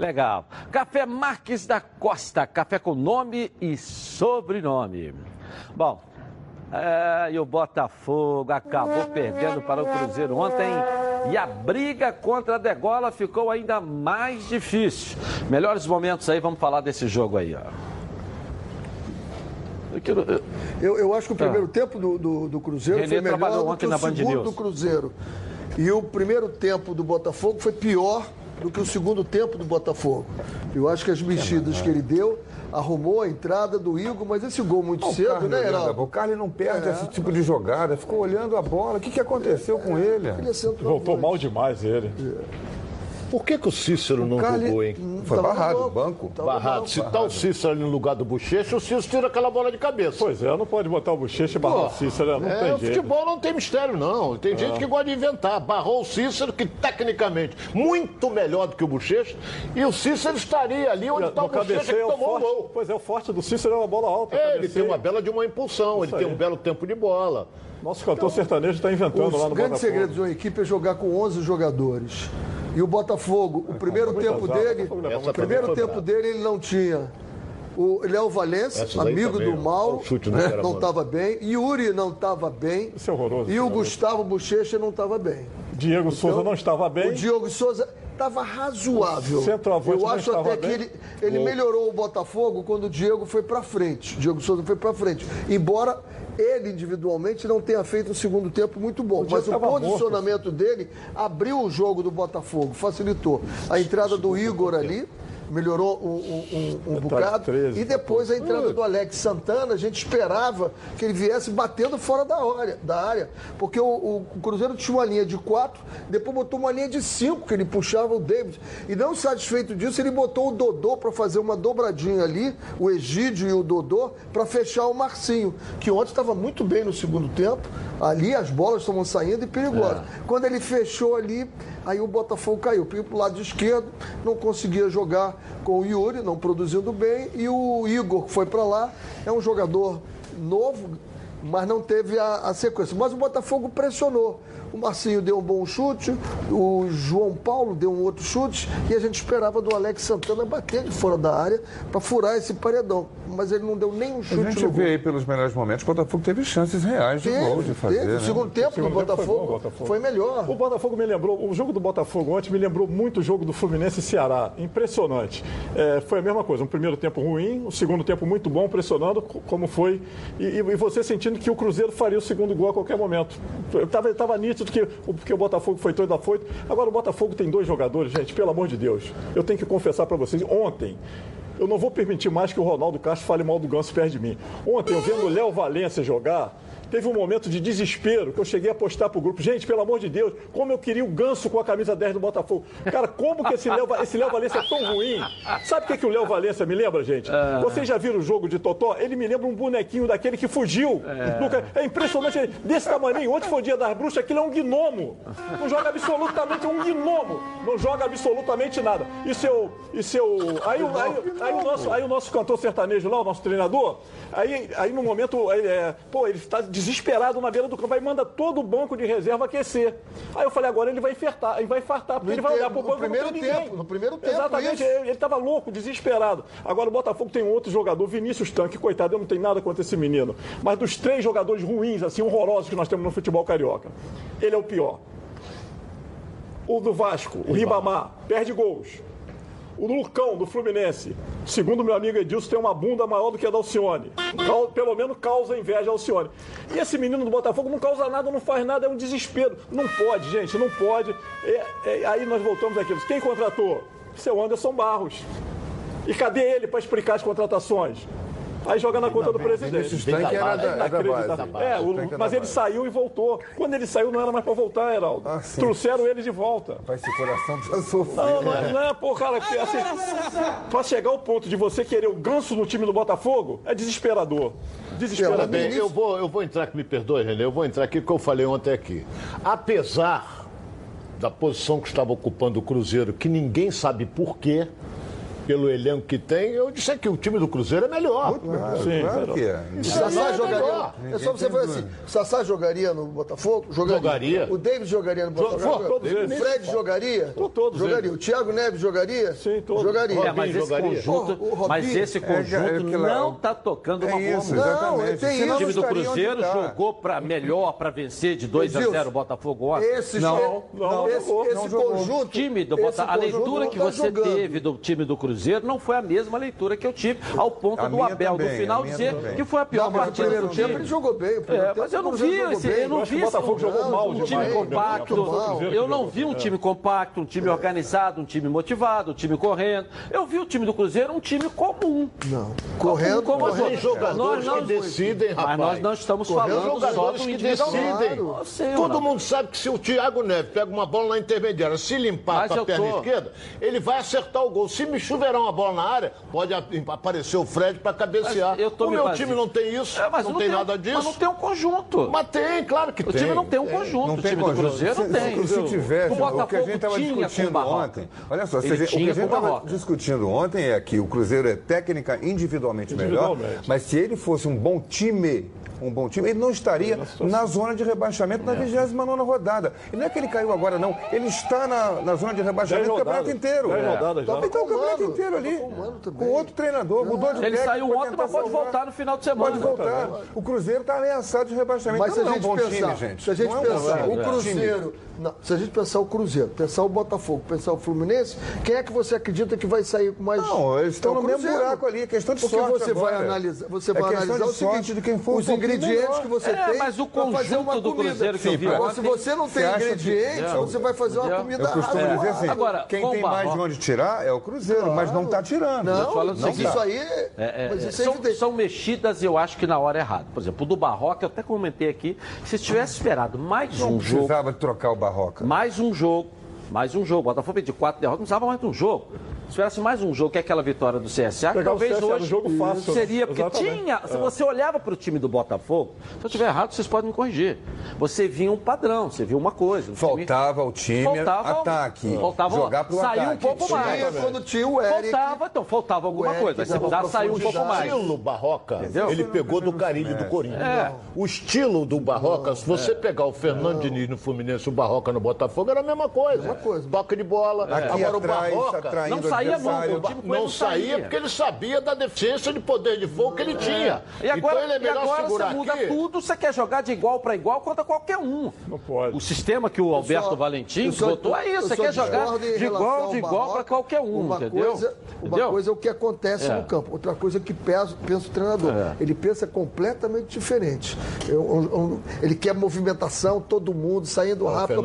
Legal. Café Marques da Costa, café com nome e sobrenome. Bom, é, e o Botafogo acabou perdendo para o Cruzeiro ontem e a briga contra a Degola ficou ainda mais difícil. Melhores momentos aí, vamos falar desse jogo aí, ó. Eu eu- acho que o primeiro tempo do, do, do Cruzeiro. Renê foi melhor trabalhou do ontem que o segundo do Cruzeiro. E o primeiro tempo do Botafogo foi pior do que o segundo tempo do Botafogo. Eu acho que as mexidas que ele deu arrumou a entrada do Igor, mas esse gol muito O cedo, Carlos, né, Heraldo? O Carlos não perde É. esse tipo de jogada, ficou olhando a bola. O que, que aconteceu com ele? Ele é. Voltou mal demais ele. Por que, que o Cícero não Carlos- jogou, hein? Foi Tava no barrado, banco. Tava no Barrado. Se tá o Cícero ali no lugar do Bochecha, o Cícero tira aquela bola de cabeça. Pois é, não pode botar o bochecha e barrar o Cícero, não é, tem o jeito. futebol não tem mistério, não. Tem gente que gosta de inventar. Barrou o Cícero, que tecnicamente muito melhor do que o Bochecha, e o Cícero estaria ali onde está o no Bochecha que é o tomou o forte. gol. Pois é, o forte do Cícero é uma bola alta. É, ele tem uma bela de uma impulsão, ele Isso tem aí. um belo tempo de bola. Nosso cantor sertanejo está inventando lá O no grande Botafogo. segredo de uma equipe é jogar com 11 jogadores. E o Botafogo, o primeiro tempo dele, o primeiro tempo dele ele não tinha o Léo aí amigo também, do chute no né, Queramano. não estava bem. Yuri não estava bem. Isso é horroroso, E o. Gustavo Bochecha não estava bem. Diego Souza não estava bem. O Diogo Souza estava razoável. Eu acho até que bem. ele, ele melhorou o Botafogo quando o Diego foi para frente. Diego Souza foi para frente. Embora ele individualmente não tenha feito um segundo tempo muito bom. Mas o tava morto, posicionamento dele abriu o jogo do Botafogo, facilitou. A entrada do Igor ali. Melhorou um, um- um- bocado. 13, e depois a entrada do Alex Santana, a gente esperava que ele viesse batendo fora da área. Da área porque o, o- Cruzeiro tinha uma linha de quatro, depois botou uma linha de cinco, que ele puxava o David. E não satisfeito disso, ele botou o Dodô para fazer uma dobradinha ali, o Egídio e o Dodô, para fechar o Marcinho, que ontem estava muito bem no segundo tempo. Ali as bolas estavam saindo e perigosas. Quando ele fechou ali, aí o Botafogo caiu. Para o lado esquerdo, não conseguia jogar com o Yuri, não produzindo bem. E o Igor que foi para lá, é um jogador novo, mas não teve a, a sequência. Mas o Botafogo pressionou. O Marcinho deu um bom chute, o João Paulo deu um outro chute e a gente esperava do Alex Santana bater de fora da área para furar esse paredão. Mas ele não deu nem um A chute gente no vê gol. aí pelos melhores momentos, o Botafogo teve chances reais de gol de fazer. teve. né? O segundo tempo Segundo do tempo foi Botafogo bom, Botafogo. foi melhor. O Botafogo me lembrou, o jogo do Botafogo ontem me lembrou muito o jogo do Fluminense e Ceará. Impressionante. É, foi a mesma coisa, um primeiro tempo ruim, um segundo tempo muito bom, pressionando, co- como foi. E, e- você sentindo que o Cruzeiro faria o segundo gol a qualquer momento. Estava tava nítido que, o- que o Botafogo foi todo afoito. Agora o Botafogo tem dois jogadores, gente, pelo amor de Deus. Eu tenho que confessar para vocês, ontem. Eu não vou permitir mais que o Ronaldo Castro fale mal do Ganso perto de mim. Ontem, eu vendo o Léo Valência jogar, teve um momento de desespero que eu cheguei a postar pro grupo. Gente, pelo amor de Deus, como eu queria o Ganso com a camisa 10 do Botafogo. Cara, como que esse Léo, esse Léo Valência é tão ruim? Sabe o que, que o Léo Valência me lembra, gente? Vocês já viram o jogo de Totó? Ele me lembra um bonequinho daquele que fugiu. Nunca- É, impressionante, desse tamanho. Ontem foi o dia das bruxas, aquilo é um gnomo. Não joga absolutamente, é um gnomo. Não joga absolutamente nada. E seu. E seu aí, o- aí, aí o nosso, aí o nosso cantor sertanejo lá, o nosso treinador, aí, aí no momento, aí, é, pô, ele está desesperado na beira do campo, aí manda todo o banco de reserva aquecer. Aí eu falei, agora ele vai infartar, ele vai infartar, porque No ele vai olhar pro banco no e não tem primeiro ninguém. tempo, no primeiro tempo, Exatamente, isso. ele estava louco, desesperado. Agora o Botafogo tem um outro jogador, Vinícius Tanque, coitado, eu não tenho nada contra esse menino. Mas dos três jogadores ruins, assim, horrorosos que nós temos no futebol carioca, ele é o pior. O do Vasco, o Ribamar, perde gols. O Lucão, do Fluminense, segundo meu amigo Edilson, tem uma bunda maior do que a da Alcione. Pelo menos causa inveja a Alcione. E esse menino do Botafogo não causa nada, não faz nada, é um desespero. Não pode, gente, não pode. É- é- aí nós voltamos àquilo. Quem contratou? Seu Anderson Barros. E cadê ele para explicar as contratações? Aí joga na conta do presidente. Tanque era da- era da base. É, o- mas ele saiu e voltou. Quando ele saiu, não era mais para voltar, Heraldo. Ah. Trouxeram ele de volta. Rapaz, esse coração precisa sofrer. Não, não, né? não é, pô, cara, assim, pra chegar ao ponto de você querer o ganso no time do Botafogo, é desesperador. Desesperador. Bem, eu vou, eu vou entrar aqui, me perdoe, Renê, eu vou entrar aqui porque eu falei ontem aqui. Apesar da posição que estava ocupando o Cruzeiro, que ninguém sabe por quê, pelo elenco que tem, eu disse que o time do Cruzeiro é melhor. Sim, Claro que é. O Sassá é jogaria. melhor. É só você fazer assim. O Sassá jogaria no Botafogo? Jogaria. O David jogaria no Botafogo? Jo- todos o. Fred jogaria? todos jogaria. eles. O Thiago Neves jogaria? Sim, todos. Jogaria. É, mas esse jogaria. conjunto, O- mas esse É, conjunto é não está tocando uma É boa isso, música. exatamente. tem Senão O time do não Cruzeiro tá. jogou para melhor para vencer de 2 a Edilson, 0 o Botafogo ontem. Esse, Não, não, esse, não conjunto. O time do esse Botafogo, a leitura não que tá você teve do time do Cruzeiro não foi a mesma leitura que eu tive, ao ponto A do Abel também, no final dizer também. que foi a pior Não, partida primeiro do tempo time. ele jogou bem. É, tempo mas eu não Cruzeiro vi jogou esse, bem. eu não vi esse um time bem. compacto. Eu não vi um time compacto, um time organizado, um time motivado, um time correndo. Eu vi o time do Cruzeiro um time comum. Não. Correndo, Como correndo. Tem jogadores Nós que decidem, rapaz. Mas nós não estamos falando jogadores do que decidem. Claro. Todo mundo sabe que se o Thiago Neves pega uma bola na intermediária, se limpar com a perna tô- esquerda, ele vai acertar o gol. Se me chuverar uma bola na área, pode aparecer o Fred para cabecear. Mas eu tô o me meu time não tem isso, É, mas não, tem nada disso. Mas não tem um conjunto. Mas tem, claro que O tem. time não tem um conjunto. Não o tem time conjunto. do Cruzeiro se, não tem. Se, se tivesse, o o que a gente estava discutindo o ontem. Olha só, o que a gente o estava discutindo ontem é que o Cruzeiro é técnica individualmente melhor, Individualmente. mas se ele fosse um bom time. Um bom time, ele não estaria na zona de rebaixamento na 29 rodada. E não é que ele caiu agora, não. Ele está na, na zona de rebaixamento o campeonato inteiro. Já. Então, então o campeonato. Inteiro ali. Tá. Com outro treinador, mudou de Ele saiu ontem, mas pode voltar no final de semana. Pode voltar. O Cruzeiro está ameaçado de rebaixamento. Mas se a é gente pensar, se a gente é pensar o Cruzeiro, não, se a gente pensar o Cruzeiro, pensar o Botafogo, pensar o Fluminense, quem é que você acredita que vai sair com mais? Não, eles estão É no mesmo Cruzeiro. buraco ali, é questão de Porque sorte você vai agora. analisar, você É vai analisar o seguinte, de quem for os ingredientes melhor. que você É, tem mas o pra fazer uma conjunto do comida. Cruzeiro que eu vi Agora, se você não tem Você acha que- ingredientes, você vai fazer uma comida Eu costumo dizer assim, Agora, quem tem mais de onde tirar é o Cruzeiro, mas não está tirando. Não, falando o mas seguinte, isso aí, É, é, mas é, isso é são, são mexidas, eu acho que na hora errada. Por exemplo, o do Barroca, eu até comentei aqui, se tivesse esperado mais Não um jogo, precisava de trocar o Barroca. mais um jogo, mais um jogo. O Botafogo pediu quatro derrotas, não precisava mais de um jogo. Se tivesse mais um jogo, que é aquela vitória do CSA, que o talvez CSA um hoje jogo fácil, né? seria, porque Exatamente. tinha. Se você olhava para o time do Botafogo, se eu estiver errado, vocês podem me corrigir. Você via um padrão, você via uma coisa. um time- Faltava ao time Faltava- ataque. faltava- jogar pro saiu um ataque. pouco mais. Tinha quando tinha o Eric. Faltava, então, faltava alguma Eric coisa. Aí você sair um pouco mais. O estilo Barroca, Entendeu? ele pegou do Carilho do Corinthians. É. O estilo do Barroca, se você pegar o Fernando Diniz no Fluminense e o Barroca no Botafogo, era a mesma coisa. coisa. Toque de bola. Aqui Agora o atrás, Barroca atraindo não saía o time não não saía porque ele sabia da deficiência de poder de fogo que ele tinha. E agora, então ele é e melhor agora segurar você muda aqui. tudo, você quer jogar de igual para igual contra qualquer um. Não pode. O sistema que o Alberto Valentim eu só- botou é isso, você só quer jogar de igual, de igual para qualquer um, uma entendeu? Coisa, uma Entendeu? coisa é o que acontece É. no campo, outra coisa é o que pensa, pensa o treinador. É. Ele pensa completamente diferente. Eu- eu- eu- ele quer movimentação, todo mundo saindo Ah, rápido.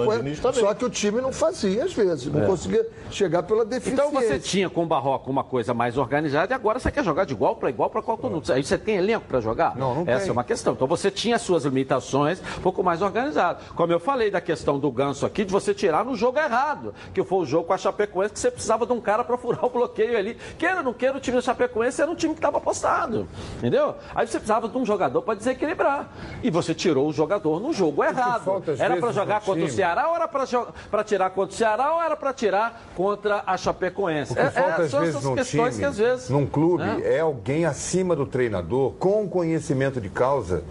Só que o time não fazia às vezes, não conseguia chegar pela deficiência. Então você tinha com o Barroca uma coisa mais organizada e agora você quer jogar de igual para igual para qualquer um. Aí você tem elenco para jogar? Não, não Essa tem. é uma questão. Então você tinha as suas limitações um pouco mais organizado. Como eu falei da questão do ganso aqui, de você tirar no jogo errado, que foi o jogo com a Chapecoense, que você precisava de um cara para furar o bloqueio ali. Queira ou não queira, o time da Chapecoense era um time que estava apostado. Entendeu? Aí você precisava de um jogador para desequilibrar. E você tirou o jogador no jogo errado. Era para jogar contra o. Ceará ou era para tirar contra o Ceará ou era para tirar contra a Chapecoense? Que falta às vezes questões time, que às vezes. num clube, né? é alguém acima do treinador, com conhecimento de causa,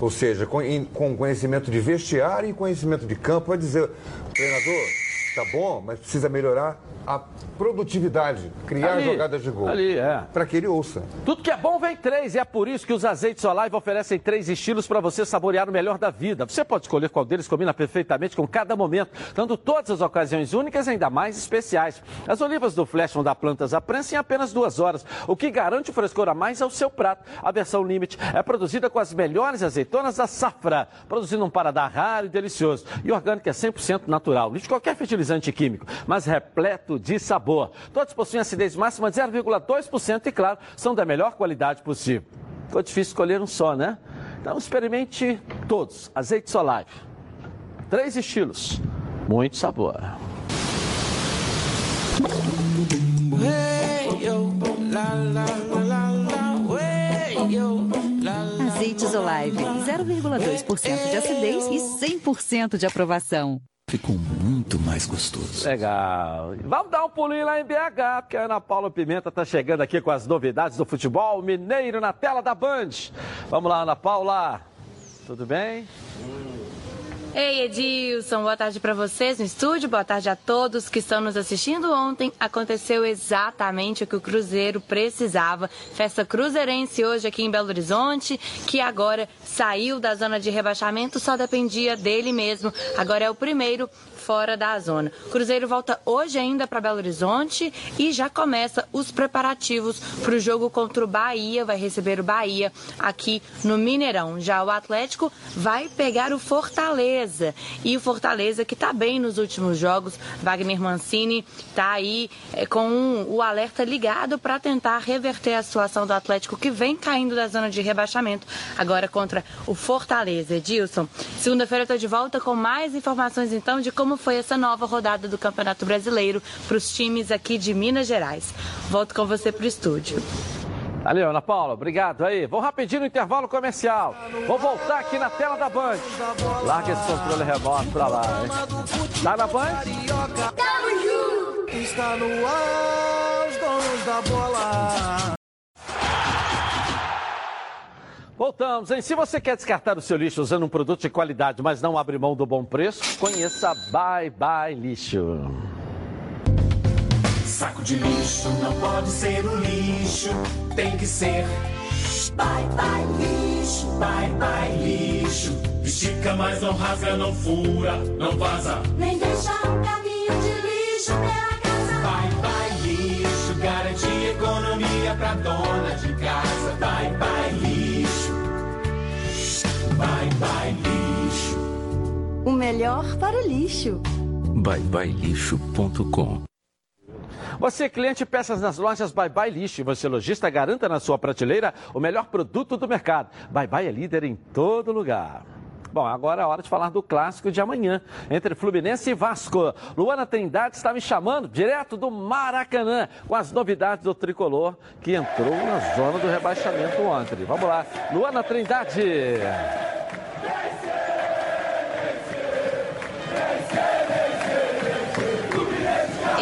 ou seja, com conhecimento de vestiário e conhecimento de campo, vai dizer, treinador, Tá bom, mas precisa melhorar a produtividade, criar Ali, jogadas de gol. ali, é. Para que ele ouça. Tudo que é bom vem três, e é por isso que os azeites Olive oferecem três estilos para você saborear o melhor da vida. Você pode escolher qual deles combina perfeitamente com cada momento, dando todas as ocasiões únicas e ainda mais especiais. As olivas do Flash vão dar plantas à prensa em apenas duas horas, o que garante o frescor a mais ao seu prato. A versão Limite é produzida com as melhores azeitonas da safra, produzindo um paradar raro e delicioso. E orgânico é 100% natural, de qualquer fertilizante químico, mas repleto de sabor. Todos possuem acidez máxima de 0,2% e, claro, são da melhor qualidade possível. Ficou difícil escolher um só, né? Então experimente todos. Azeite Solive. Três estilos. Muito sabor. Azeites Olive, 0,2% de acidez e 100% de aprovação. Ficou muito mais gostoso. Legal. Vamos dar um pulinho lá em BH, porque a Ana Paula Pimenta está chegando aqui com as novidades do futebol mineiro na tela da Band. Vamos lá, Ana Paula. Tudo bem? Ei, Edilson, boa tarde para vocês no estúdio, boa tarde a todos que estão nos assistindo. Ontem aconteceu exatamente o que o Cruzeiro precisava. Festa cruzeirense hoje aqui em Belo Horizonte, que agora saiu da zona de rebaixamento, só dependia dele mesmo. Agora é o primeiro fora da zona. Cruzeiro volta hoje ainda para Belo Horizonte e já começa os preparativos para o jogo contra o Bahia. Vai receber o Bahia aqui no Mineirão. Já o Atlético vai pegar o Fortaleza. E o Fortaleza, que está bem nos últimos jogos, Wagner Mancini está aí é, com um, o alerta ligado para tentar reverter a situação do Atlético, que vem caindo da zona de rebaixamento, agora contra o Fortaleza. Edilson, segunda-feira eu estou de volta com mais informações então de como foi essa nova rodada do Campeonato Brasileiro para os times aqui de Minas Gerais. Volto com você para o estúdio. Valeu, Ana Paula, obrigado aí. Vou rapidinho no intervalo comercial. Vou voltar aqui na tela da Band. Larga esse controle remoto pra lá, hein? Tá na Band? Está no ar, os donos da bola. Voltamos, hein? Se você quer descartar o seu lixo usando um produto de qualidade, mas não abre mão do bom preço, conheça Bye Bye Lixo. Saco de lixo não pode ser um lixo, tem que ser. Bye bye lixo, bye bye lixo. Estica, mas não rasga, não fura, não vaza. Nem deixa um caminho de lixo pela casa. Bye bye lixo, garante economia pra dona de casa. Bye bye O melhor para o lixo. Byebyelixo.com Você, cliente, peças nas lojas Bye Bye Lixo. E você, lojista, garanta na sua prateleira o melhor produto do mercado. Bye Bye é líder em todo lugar. Bom, agora é hora de falar do clássico de amanhã, entre Fluminense e Vasco. Luana Trindade está me chamando direto do Maracanã, com as novidades do tricolor que entrou na zona do rebaixamento ontem. Vamos lá, Luana Trindade.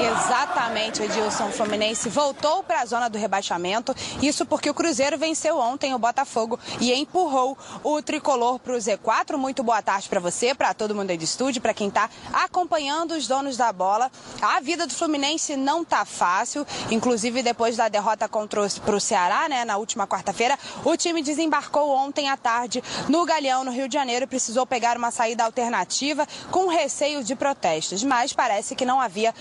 Exatamente, Edilson. Fluminense voltou para a zona do rebaixamento. Isso porque o Cruzeiro venceu ontem o Botafogo e empurrou o tricolor para o Z4. Muito boa tarde para você, para todo mundo aí do estúdio, para quem está acompanhando os donos da bola. A vida do Fluminense não tá fácil, inclusive depois da derrota contra o Ceará, né, na última quarta-feira, o time desembarcou ontem à tarde no Galeão, no Rio de Janeiro, e precisou pegar uma saída alternativa com receio de protestos, mas parece que não havia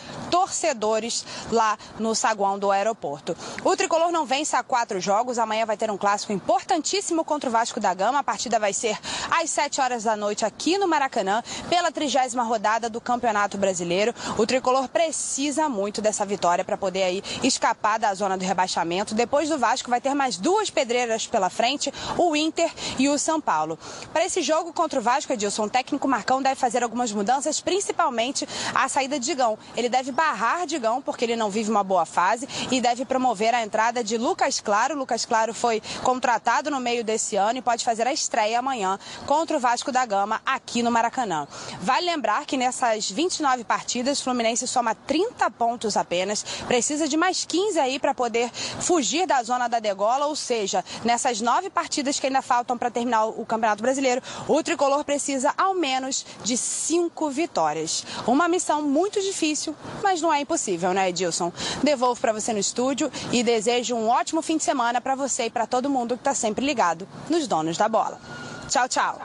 torcedores lá no saguão do aeroporto. O tricolor não vence há quatro jogos. Amanhã vai ter um clássico importantíssimo contra o Vasco da Gama. A partida vai ser às 7 horas da noite aqui no Maracanã, pela trigésima rodada do Campeonato Brasileiro. O tricolor precisa muito dessa vitória para poder aí escapar da zona do rebaixamento. Depois do Vasco vai ter mais duas pedreiras pela frente, o Inter e o São Paulo. Para esse jogo contra o Vasco, Edilson, o técnico Marcão deve fazer algumas mudanças, principalmente a saída de Digão. Ele deve barrar Digão não, porque ele não vive uma boa fase e deve promover a entrada de Lucas Claro. Lucas Claro foi contratado no meio desse ano e pode fazer a estreia amanhã contra o Vasco da Gama aqui no Maracanã. Vale lembrar que nessas 29 partidas, o Fluminense soma 30 pontos apenas, precisa de mais 15 aí para poder fugir da zona da degola, ou seja, nessas nove partidas que ainda faltam para terminar o Campeonato Brasileiro, o tricolor precisa ao menos de cinco vitórias. Uma missão muito difícil, mas não é impossível, né, Edilson? Devolvo para você no estúdio e desejo um ótimo fim de semana para você e para todo mundo que está sempre ligado nos donos da bola. Tchau, tchau.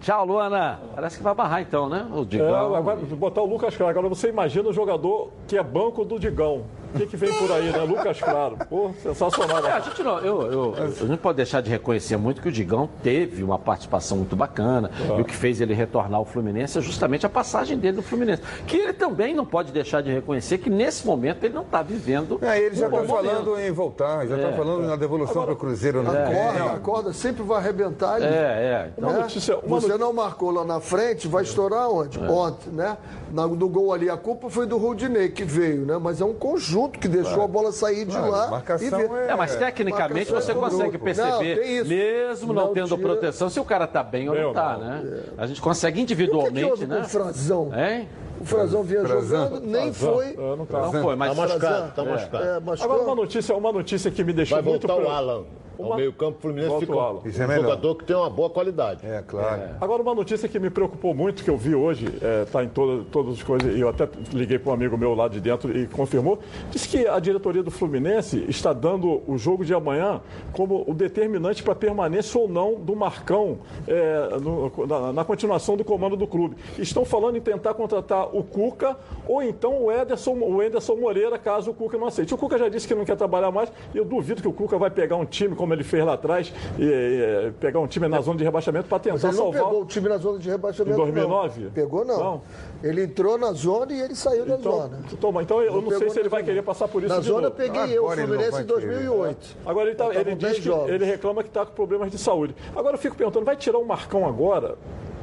Tchau, Luana. Parece que vai barrar então, né? O É, Digão. agora, botar o Lucas Claro. Agora você imagina o jogador que é banco do Digão. O que, que vem por aí, né? Lucas Claro. Pô, sensacional. É, a gente não, eu, eu, eu não pode deixar de reconhecer muito que o Digão teve uma participação muito bacana e o que fez ele retornar ao Fluminense é justamente a passagem dele no Fluminense. Que ele também não pode deixar de reconhecer que nesse momento ele não está vivendo. É, ele já está falando em voltar, já está É. falando na devolução para o Cruzeiro. Né? corda, a corda sempre vai arrebentar ali. É, é. Uma né? notícia- uma Você não marcou lá na frente, vai estourar onde? Ontem, né? No gol ali, a culpa foi do Rudinei que veio, né? Mas é um conjunto que deixou a bola sair de Claro, lá. marcação e veio. É, mas tecnicamente você é consegue grupo. perceber, Não, mesmo não, Não tendo tira- proteção, se o cara tá bem ou não tá, não. né? A gente consegue O que, que individualmente, houve né? com o Frazão? Hein? O Frazão vinha Frazão. jogando, nem Frazão. foi. É, não tá. Não foi, mas Tá machucado, tá É. machucado. É. Agora uma notícia, uma notícia que me deixou Vai muito... voltar o Alan. Uma- meio-campo, o Fluminense Volta fica um Isso é melhor. jogador que tem uma boa qualidade. É, claro. Agora, uma notícia que me preocupou muito, que eu vi hoje, está em toda, todas as coisas, e eu até liguei para um amigo meu lá de dentro e confirmou, disse que a diretoria do Fluminense está dando o jogo de amanhã como o determinante para a permanência ou não do Marcão é, no- na, na continuação do comando do clube. Estão falando em tentar contratar o Cuca ou então o Ederson, o Ederson Moreira, caso o Cuca não aceite. O Cuca já disse que não quer trabalhar mais, e eu duvido que o Cuca vai pegar um time, como ele fez lá atrás, e, e, pegar um time na zona de rebaixamento para Mas tentar ele não salvar. pegou o time na zona de rebaixamento. Em 2009? Não. Pegou, não. Não. Ele entrou na zona e ele saiu da Então, zona. toma, então eu não, sei pegou se ele vai zona. querer passar por isso Na de zona eu novo. peguei eu, o ele não Fluminense em 2008. Agora ele, tá- ele Faltavam diz 10 que jogos. ele reclama que está com problemas de saúde. Agora eu fico perguntando, vai tirar o Marcão agora?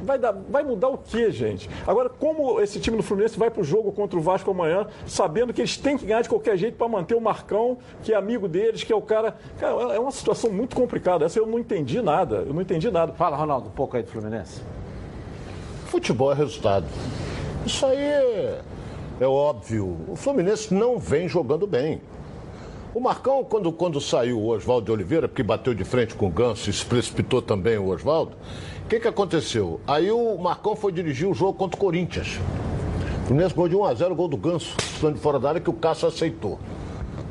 Vai, dar, vai mudar o quê, gente? Agora, como esse time do Fluminense vai para o jogo contra o Vasco amanhã, sabendo que eles têm que ganhar de qualquer jeito para manter o Marcão, que é amigo deles, que é o cara. Cara, é uma situação muito complicada. Essa eu não entendi nada. Eu não entendi nada. Fala, Ronaldo, um pouco aí do Fluminense. Futebol é resultado. Isso aí é, é óbvio. O Fluminense não vem jogando bem. O Marcão, quando, quando saiu o Oswaldo de Oliveira, porque bateu de frente com o Ganso e se precipitou também o Oswaldo, o que, que aconteceu? Aí o Marcão foi dirigir o jogo contra o Corinthians. O Fluminense gol de 1x0, gol do Ganso, chutando de fora da área que o Cássio aceitou.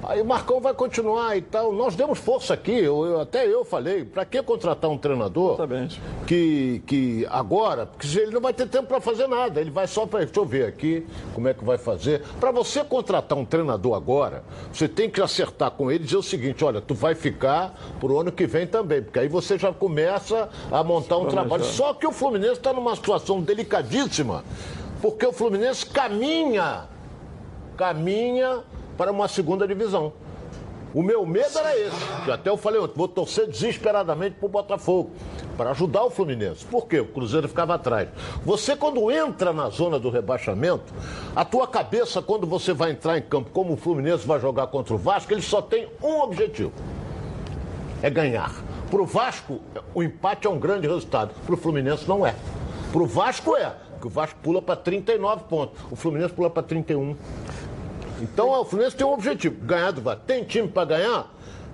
Aí o Marcão vai continuar e tal. Nós demos força aqui, eu, até eu falei, para que contratar um treinador Exatamente. que, que agora, porque ele não vai ter tempo para fazer nada, ele vai só para. Deixa eu ver aqui como é que vai fazer. Para você contratar um treinador agora, você tem que acertar com ele e dizer o seguinte: olha, tu vai ficar pro ano que vem também, porque aí você já começa a montar um trabalho. Só que o Fluminense está numa situação delicadíssima, porque o Fluminense caminha, caminha para uma segunda divisão. O meu medo era esse, que até eu falei vou torcer desesperadamente pro Botafogo, para ajudar o Fluminense. Por quê? O Cruzeiro ficava atrás. Você, quando entra na zona do rebaixamento, a tua cabeça, quando você vai entrar em campo, como o Fluminense vai jogar contra o Vasco, ele só tem um objetivo: é ganhar. Pro Vasco, o empate é um grande resultado. Pro Fluminense, não é. Pro Vasco, é. Porque o Vasco pula para 39 pontos, o Fluminense pula para 31. Então o Fluminense tem um objetivo, ganhar do Vasco. Tem time para ganhar?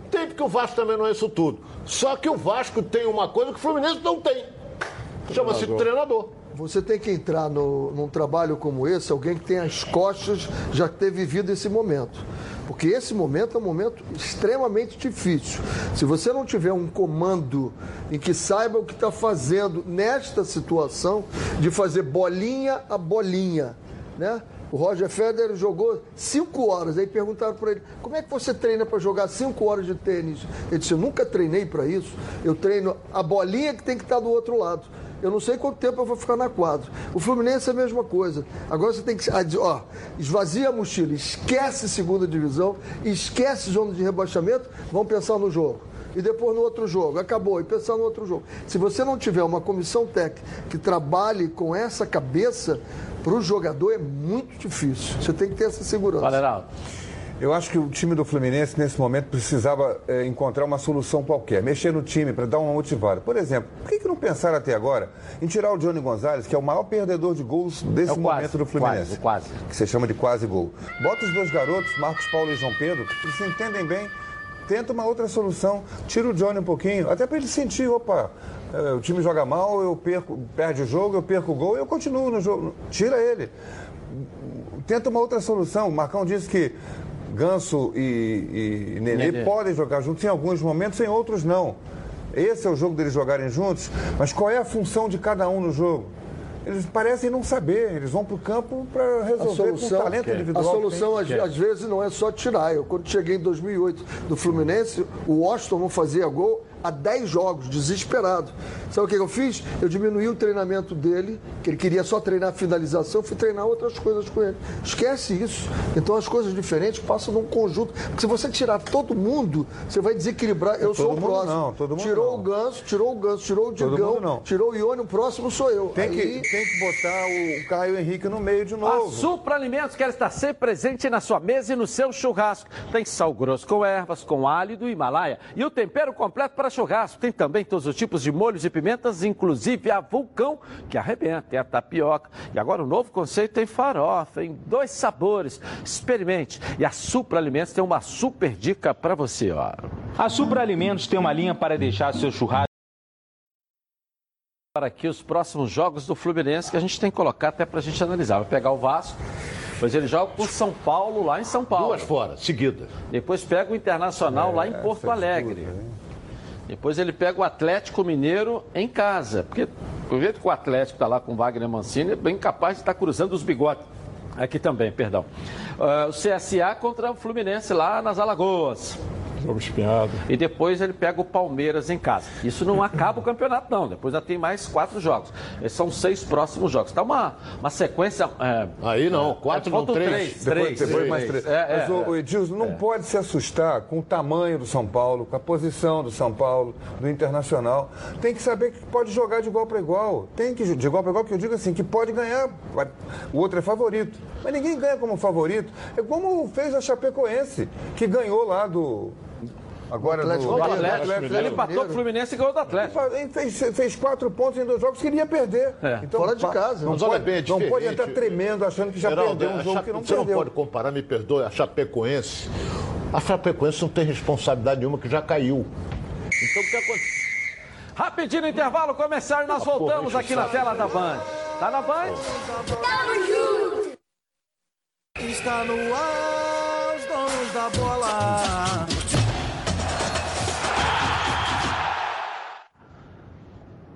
Tem, porque o Vasco também não é isso tudo. Só que o Vasco tem uma coisa que o Fluminense não tem. Chama-se treinador. Você tem que entrar no, num trabalho como esse, alguém que tem as costas, já ter vivido esse momento. Porque esse momento é um momento extremamente difícil. Se você não tiver um comando em que saiba o que está fazendo nesta situação, de fazer bolinha a bolinha, né? O Roger Federer jogou cinco horas. Aí perguntaram para ele: como é que você treina para jogar cinco horas de tênis? Ele disse: eu nunca treinei para isso. Eu treino a bolinha que tem que estar do outro lado. Eu não sei quanto tempo eu vou ficar na quadra. O Fluminense é a mesma coisa. Agora você tem que. Ó, esvazia a mochila, esquece segunda divisão, esquece zona de rebaixamento, vamos pensar no jogo e depois no outro jogo. Acabou, e pensar no outro jogo. Se você não tiver uma comissão técnica que trabalhe com essa cabeça, Para o jogador é muito difícil. Você tem que ter essa segurança. Valeraldo. Eu acho que o time do Fluminense, nesse momento, precisava é, encontrar uma solução qualquer, mexer no time para dar uma motivada. Por exemplo, por que, que não pensaram até agora em tirar o Johnny Gonzalez, que é o maior perdedor de gols desse É o momento quase, do Fluminense? quase, quase. Que você chama de quase gol. Bota os dois garotos, Marcos Paulo e João Pedro, que se entendem bem, tenta uma outra solução, tira o Johnny um pouquinho, até para ele sentir, opa, o time joga mal, eu perco, perde o jogo, eu perco o gol, eu continuo no jogo. Tira ele tenta uma outra solução. O Marcão disse que Ganso e, e Nenê Nenê. podem jogar juntos em alguns momentos, em outros não. Esse é o jogo deles jogarem juntos, mas qual é a função de cada um no jogo? Eles parecem não saber, eles vão para o campo para A resolver com o solução, talento a individual. solução que às, às vezes não é só tirar. Eu, quando cheguei em 2008 do Fluminense, o Washington não fazia gol há 10 jogos, desesperado. Sabe o que eu fiz? Eu diminuí o treinamento dele, que ele queria só treinar finalização, fui treinar outras coisas com ele. Esquece isso. Então as coisas diferentes passam num conjunto. Porque se você tirar todo mundo, você vai desequilibrar. Eu Todo sou o mundo próximo. não, todo mundo tirou não. o Ganso, tirou o Ganso, tirou o Todo Digão, mundo não. tirou o Ione, o próximo sou eu. Tem, que, Aí- tem que botar o Caio Henrique no meio de A novo. Supra Alimentos quer estar sempre presente na sua mesa e no seu churrasco. Tem sal grosso com ervas, com alho do Himalaia e o tempero completo para churrasco. Tem também todos os tipos de molhos e pimentas, inclusive a vulcão, que arrebenta. Tem a tapioca. E agora o novo conceito tem farofa, em dois sabores. Experimente. E a Supra Alimentos tem uma super dica para você, ó. A Supra Alimentos tem uma linha para deixar seu churrasco. Para aqui os próximos jogos do Fluminense que a gente tem que colocar até para a gente analisar. Vai pegar o Vasco, depois ele joga com São Paulo lá em São Paulo. Duas fora, seguida. Depois pega o Internacional lá em Porto Alegre. Depois ele pega o Atlético Mineiro em casa. Porque o jeito que o Atlético está lá com o Wagner Mancini é bem capaz de estar cruzando os bigodes. Aqui também, perdão. Ah, o CSA contra o Fluminense lá nas Alagoas. Jogo espinhado. E depois ele pega o Palmeiras em casa. Isso não acaba o campeonato, não. Depois já tem mais quatro jogos. São seis próximos jogos. Tá uma, uma sequência. é, Aí não, quatro, é, não, faltam três. três. Depois, três, depois três. mais três. É, é, Mas, o, é. Edilson, não pode se assustar com o tamanho do São Paulo, com a posição do São Paulo, do Internacional. Tem que saber que pode jogar de igual para igual. Tem que de igual para igual, que eu digo assim, que pode ganhar. O outro é favorito. Mas ninguém ganha como favorito. É como fez a Chapecoense, que ganhou lá do. Agora Atlético O do Atlético, ele empatou com o Fluminense e ganhou do Atlético. Ele fez, fez quatro pontos em dois jogos que ele ia perder. É. Então, Fora de casa. Não pode, bem, é não pode entrar tremendo achando que já Geraldo, perdeu um jogo Chape- que não você perdeu. não pode comparar, me perdoe, a Chapecoense. A Chapecoense não tem responsabilidade nenhuma, que já caiu. Então o que acontece? Rapidinho no intervalo começar e nós Ah, voltamos aqui na tela da Band. Tá na Band? Está no ar, os donos da bola.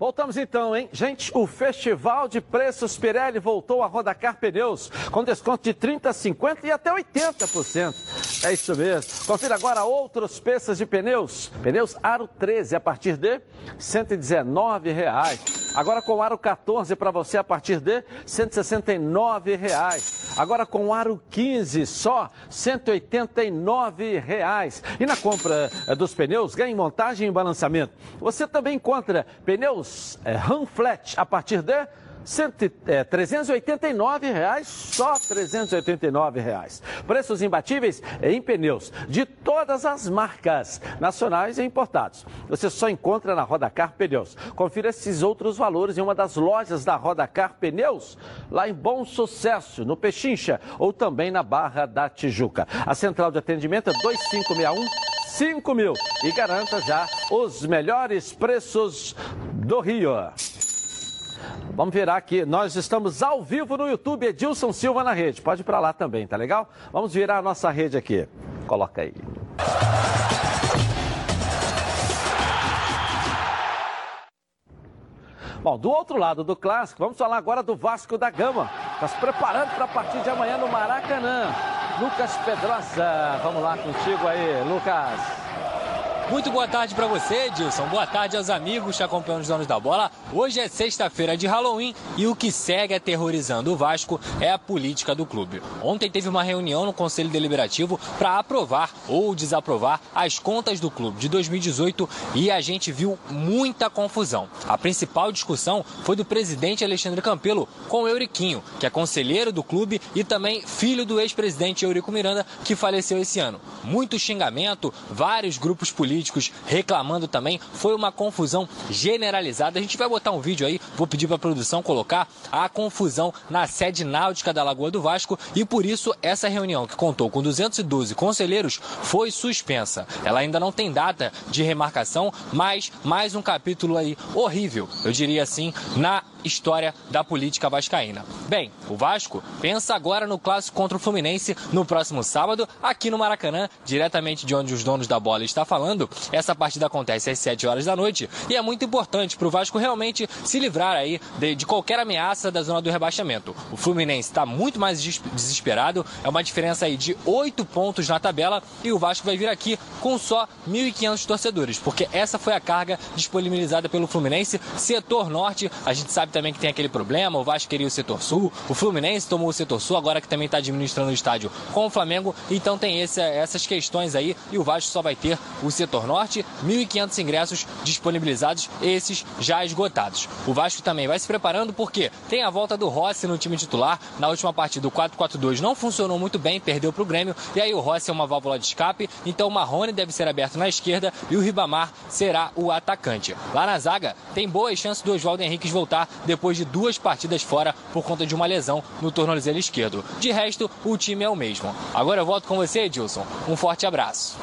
Voltamos então, hein? Gente, o Festival de Preços Pirelli voltou a Rodacar Pneus com desconto de 30%, 50% e até 80%. É isso mesmo. Confira agora outros peças de pneus. Pneus Aro 13 a partir de 119 reais. Agora com Aro 14 para você a partir de 169 reais. Agora com Aro 15 só 189 reais. E na compra eh, dos pneus, ganhe montagem e balançamento. Você também encontra pneus Ram Flat a partir de Cento, é, 389 reais, só 389 reais. Preços imbatíveis em pneus de todas as marcas, nacionais e importados. Você só encontra na Rodacar Pneus. Confira esses outros valores em uma das lojas da Rodacar Pneus, lá em Bom Sucesso, no Pechincha, ou também na Barra da Tijuca. A central de atendimento é 2561 5 mil e garanta já os melhores preços do Rio. Vamos virar aqui. Nós estamos ao vivo no YouTube, Edilson Silva na rede. Pode ir para lá também, tá legal? Vamos virar a nossa rede aqui. Coloca aí. Bom, do outro lado do clássico, vamos falar agora do Vasco da Gama. Está se preparando para a partir de amanhã no Maracanã. Lucas Pedrosa, vamos lá contigo aí, Lucas. Muito boa tarde para você, Edilson. Boa tarde aos amigos que acompanham os donos da bola. Hoje é sexta-feira de Halloween e o que segue aterrorizando o Vasco é a política do clube. Ontem teve uma reunião no Conselho Deliberativo para aprovar ou desaprovar as contas do clube de 2018 e a gente viu muita confusão. A principal discussão foi do presidente Alexandre Campelo com o Euriquinho, que é conselheiro do clube e também filho do ex-presidente Eurico Miranda, que faleceu esse ano. Muito xingamento, vários grupos políticos reclamando também. Foi uma confusão generalizada. A gente vai botar um vídeo aí, vou pedir para a produção colocar a confusão na sede náutica da Lagoa do Vasco e por isso essa reunião que contou com 212 conselheiros foi suspensa. Ela ainda não tem data de remarcação, mas mais um capítulo aí horrível, eu diria assim, na história da política vascaína. Bem, o Vasco pensa agora no clássico contra o Fluminense no próximo sábado, aqui no Maracanã, diretamente de onde os donos da bola estão falando. Essa partida acontece às 7 horas da noite e é muito importante para o Vasco realmente se livrar aí de, de, qualquer ameaça da zona do rebaixamento. O Fluminense está muito mais desesperado, é uma diferença aí de 8 pontos na tabela e o Vasco vai vir aqui com só 1.500 torcedores, porque essa foi a carga disponibilizada pelo Fluminense. Setor Norte, a gente sabe também que tem aquele problema, o Vasco queria o setor sul, o Fluminense tomou o setor sul, agora que também está administrando o estádio com o Flamengo, então tem esse, essas questões aí e o Vasco só vai ter o setor norte, 1.500 ingressos disponibilizados, esses já esgotados. O Vasco também vai se preparando porque tem a volta do Rossi no time titular, na última partida o 4-4-2 não funcionou muito bem, perdeu para o Grêmio, e aí o Rossi é uma válvula de escape, então o Marrone deve ser aberto na esquerda e o Ribamar será o atacante. Lá na zaga, tem boas chances do Oswaldo Henrique voltar depois de duas partidas fora por conta de uma lesão no tornozelo esquerdo. De resto, o time é o mesmo. Agora eu volto com você, Edilson. Um forte abraço.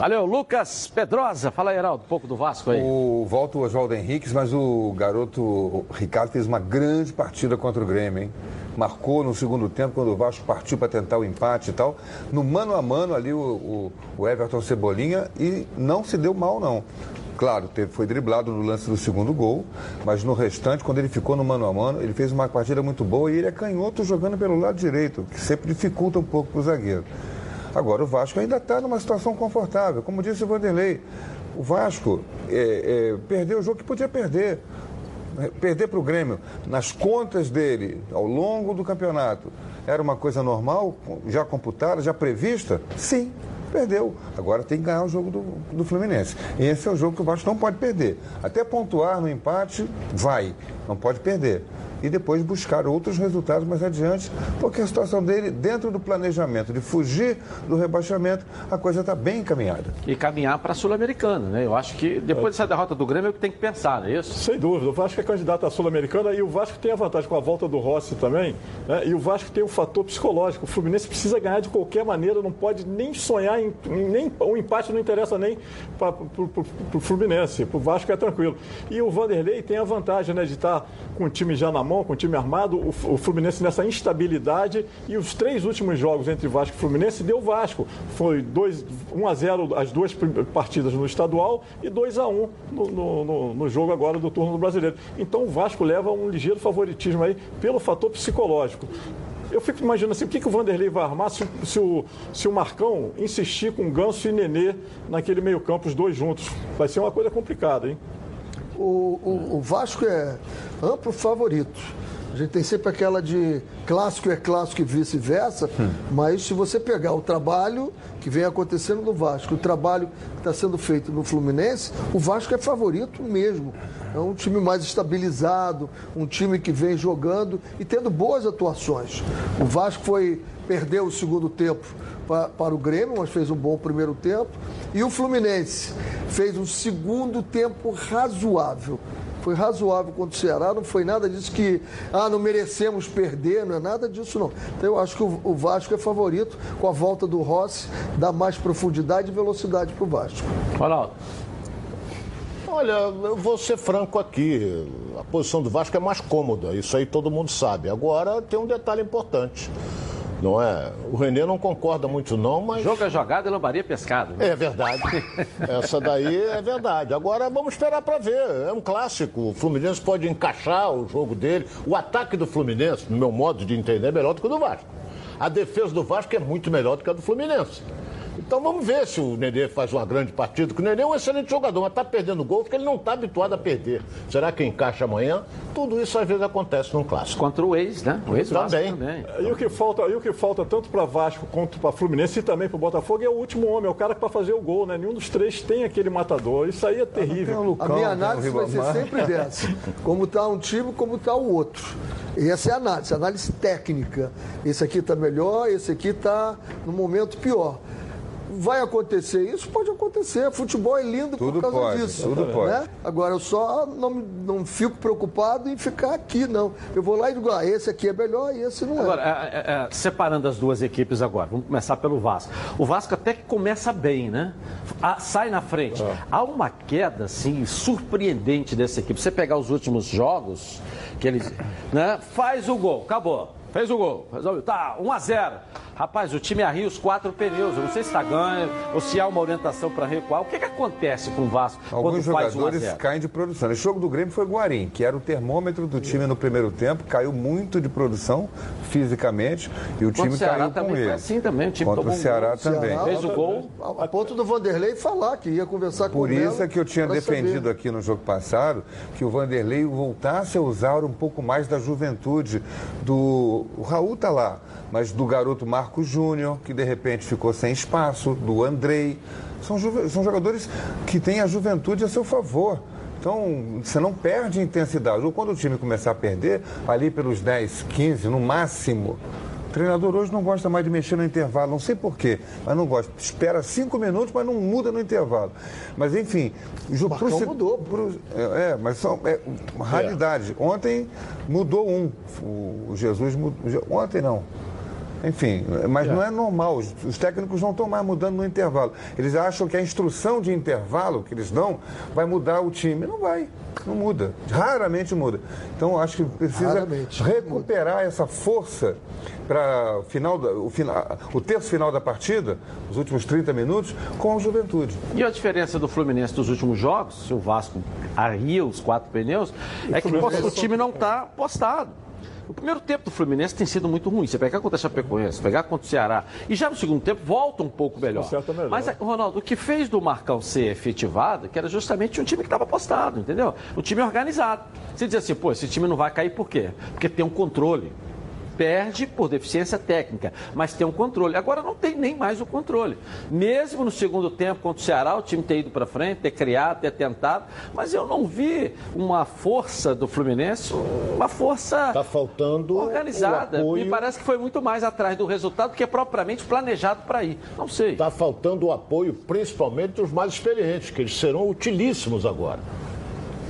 Valeu, Lucas Pedrosa. Fala aí, Heraldo, um pouco do Vasco aí. O, volta o Oswaldo Henriques, mas o garoto Ricardo fez uma grande partida contra o Grêmio, hein? Marcou no segundo tempo, quando o Vasco partiu para tentar o empate e tal. No mano a mano ali, o, o, o Everton Cebolinha e não se deu mal, não. Claro, teve, foi driblado no lance do segundo gol, mas no restante, quando ele ficou no mano a mano, ele fez uma partida muito boa e ele é canhoto jogando pelo lado direito, que sempre dificulta um pouco para o zagueiro. Agora, o Vasco ainda está numa situação confortável. Como disse o Vanderlei, o Vasco é, é, perdeu o jogo que podia perder. Perder para o Grêmio nas contas dele ao longo do campeonato era uma coisa normal, já computada, já prevista? Sim, perdeu. Agora tem que ganhar o jogo do, do Fluminense. E esse é o jogo que o Vasco não pode perder. Até pontuar no empate, vai, não pode perder e depois buscar outros resultados mais adiante, porque a situação dele, dentro do planejamento de fugir do rebaixamento, a coisa está bem encaminhada. E caminhar para a Sul-Americana, né? Eu acho que depois dessa derrota do Grêmio é o que tem que pensar, não é isso? Sem dúvida. O Vasco é candidato à Sul-Americana e o Vasco tem a vantagem com a volta do Rossi também, né? E o Vasco tem o um fator psicológico. O Fluminense precisa ganhar de qualquer maneira, não pode nem sonhar em. Nem, o empate não interessa nem para o Fluminense. Para o Vasco é tranquilo. E o Vanderlei tem a vantagem né, de estar com o time já na mão, com o time armado, o, Fluminense nessa instabilidade e os três últimos jogos entre Vasco e Fluminense deu Vasco. Foi 2, 1 a 0 as duas partidas no estadual e 2 a 1 no, no, no, jogo agora do turno do brasileiro. Então o Vasco leva um ligeiro favoritismo aí pelo fator psicológico. Eu fico imaginando assim, o que, que o Vanderlei vai armar se, se, o, se o Marcão insistir com Ganso e Nenê naquele meio campo, os dois juntos. Vai ser uma coisa complicada, hein? O, o, Vasco é amplo favorito. A gente tem sempre aquela de clássico é clássico e vice-versa, hum. mas se você pegar o trabalho que vem acontecendo no Vasco, o trabalho que está sendo feito no Fluminense, o Vasco é favorito mesmo. É um time mais estabilizado, um time que vem jogando e tendo boas atuações. O Vasco foi perdeu o segundo tempo para, para o Grêmio, mas fez um bom primeiro tempo. E o Fluminense fez um segundo tempo razoável. Foi razoável contra o Ceará, não foi nada disso que, ah, não merecemos perder, não é nada disso não. Então eu acho que o, Vasco é favorito, com a volta do Rossi, dá mais profundidade e velocidade para o Vasco. Ronaldo. Olha, eu vou ser franco aqui. A posição do Vasco é mais cômoda, isso aí todo mundo sabe. Agora tem um detalhe importante. Não é? O Renê não concorda muito, não, mas. Joga jogada e lambaria pescado. Né? É verdade. [laughs] Essa daí é verdade. Agora vamos esperar para ver. É um clássico. O Fluminense pode encaixar o jogo dele. O ataque do Fluminense, no meu modo de entender, é melhor do que o do Vasco. A defesa do Vasco é muito melhor do que a do Fluminense. Então vamos ver se o Nenê faz uma grande partida, porque o Nenê é um excelente jogador, mas está perdendo gol porque ele não está habituado a perder. Será que encaixa amanhã? Tudo isso às vezes acontece num clássico. Contra o ex, né? O ex Também. também. E o que falta, e o que falta tanto para Vasco quanto para Fluminense e também para o Botafogo é o último homem, é o cara para fazer o gol, né? Nenhum dos três tem aquele matador. Isso aí é terrível. A minha análise vai ser sempre dessa. [laughs] Como está um time, como está o outro. E essa é a análise, análise técnica. Esse aqui está melhor, esse aqui está no momento pior. Vai acontecer isso? Pode acontecer. Futebol é lindo Tudo por causa pode, disso. tudo né? pode. Agora, eu só não, não fico preocupado em ficar aqui, não. Eu vou lá e digo, ah, esse aqui é melhor e esse não é. Agora, é, é, é, separando as duas equipes agora, vamos começar pelo Vasco. O Vasco até que começa bem, né? Ah, sai na frente. Há uma queda, assim, surpreendente dessa equipe. Você pegar os últimos jogos, que eles. Né? Faz o gol, acabou. Fez o gol, resolveu. Tá, 1 a 0 Rapaz, o time arria os quatro pneus. Eu não sei se está ganho ou se há uma orientação para recuar. O que, que acontece com o Vasco Alguns quando faz 1 a jogadores 0? caem de produção. Esse jogo do Grêmio foi Guarim, que era o termômetro do time no primeiro tempo, caiu muito de produção fisicamente e o Contra time o Ceará caiu com também foi ele. assim também, o time Contra o um Ceará gol. também. Ceará, Fez o gol. A, a ponto do Vanderlei falar que ia conversar com Por o isso Melo é que eu tinha defendido saber. aqui no jogo passado que o Vanderlei voltasse a usar um pouco mais da juventude do. O Raul tá lá, mas do garoto Marcos Júnior, que de repente ficou sem espaço, do Andrei. São, são jogadores que têm a juventude a seu favor. Então, você não perde intensidade. Ou quando o time começar a perder, ali pelos 10, 15, no máximo, o treinador hoje não gosta mais de mexer no intervalo, não sei porquê, mas não gosta. Espera cinco minutos, mas não muda no intervalo. Mas enfim, o jogo Marcão mudou. pro- é, é, mas são é, raridade. Ontem mudou um. O Jesus mudou. Ontem não. Enfim, mas não é normal. Os, os técnicos não estão mais mudando no intervalo. Eles acham que a instrução de intervalo que eles dão vai mudar o time. Não vai. Não muda. Raramente muda. Então, acho que precisa Raramente. recuperar essa força para o final, da- o, final, o terço final da partida, os últimos 30 minutos, com a juventude. E a diferença do Fluminense dos últimos jogos, se o Vasco arria os quatro pneus, é que o time não está postado. O primeiro tempo do Fluminense tem sido muito ruim. Você pegar contra a Chapecoense, pegar contra o Ceará. E já no segundo tempo volta um pouco melhor. Melhor. Mas, Ronaldo, o que fez do Marcão ser efetivado, que era justamente um time que estava postado, entendeu? O time organizado. Você diz assim, pô, esse time não vai cair por quê? Porque tem um controle. Perde por deficiência técnica, mas tem um controle. Agora não tem nem mais o controle. Mesmo no segundo tempo contra o Ceará, o time ter ido para frente, ter criado, ter tentado, mas eu não vi uma força do Fluminense, uma força Está faltando organizada. apoio. Me parece que foi muito mais atrás do resultado do que propriamente planejado para ir. Não sei. Está faltando o apoio, principalmente dos mais experientes, que eles serão utilíssimos agora.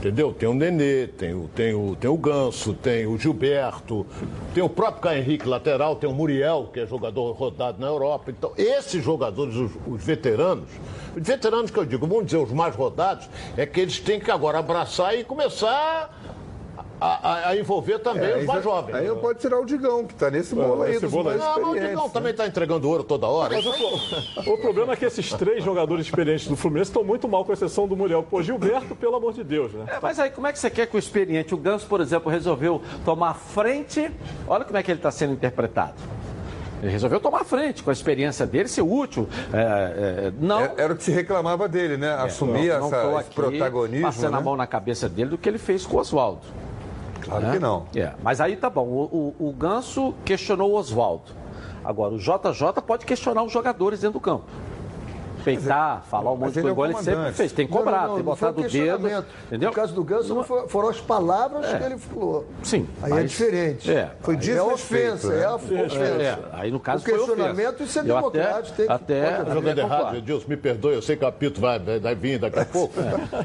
Entendeu? Tem o Nenê, tem o, tem o, tem o Ganso, tem o Gilberto, tem o próprio Caio Henrique lateral, tem o Muriel, que é jogador rodado na Europa. Então, esses jogadores, os, os veteranos, os veteranos que eu digo, vamos dizer, os mais rodados, é que eles têm que agora abraçar e começar a, a- a envolver também É, os mais jovens. Aí não pode tirar o Digão, que está nesse bolo aí, esse dos bolo mais Não, mas o. Digão também está entregando ouro toda hora. Mas o, o problema é que esses três jogadores experientes do Fluminense estão muito mal, com exceção do Muriel. Pô, Gilberto, pelo amor de Deus, né? É, mas aí como é que você quer que o experiente, o Ganso, por exemplo, resolveu tomar frente? Olha como é que ele está sendo interpretado. Ele resolveu tomar frente com a experiência dele, ser útil. É, é, não. É- Era o que se reclamava dele, né? Assumir não- não essa, esse aqui protagonismo. Passando a né? mão na cabeça dele do que ele fez com o Oswaldo. Claro né? que não. É, mas aí tá bom. O, o- o Ganso questionou o Oswaldo. Agora, o JJ pode questionar os jogadores dentro do campo. Peitar, falar um monte de ele é coisa, o igual ele sempre fez. Tem que cobrar, não, não, tem botado um o dedo. questionamento. Entendeu? No caso do Ganso, não foram as palavras É. que ele falou. Sim. Aí é mas- diferente. É. Foi é ofensa, né? é a ofensa. É, aí no caso o questionamento, isso é Eu até- democrático. tem que- até- Tá haver. jogando É, errado. Edilson, me perdoe, eu sei que o apito vai, vai vir daqui a pouco.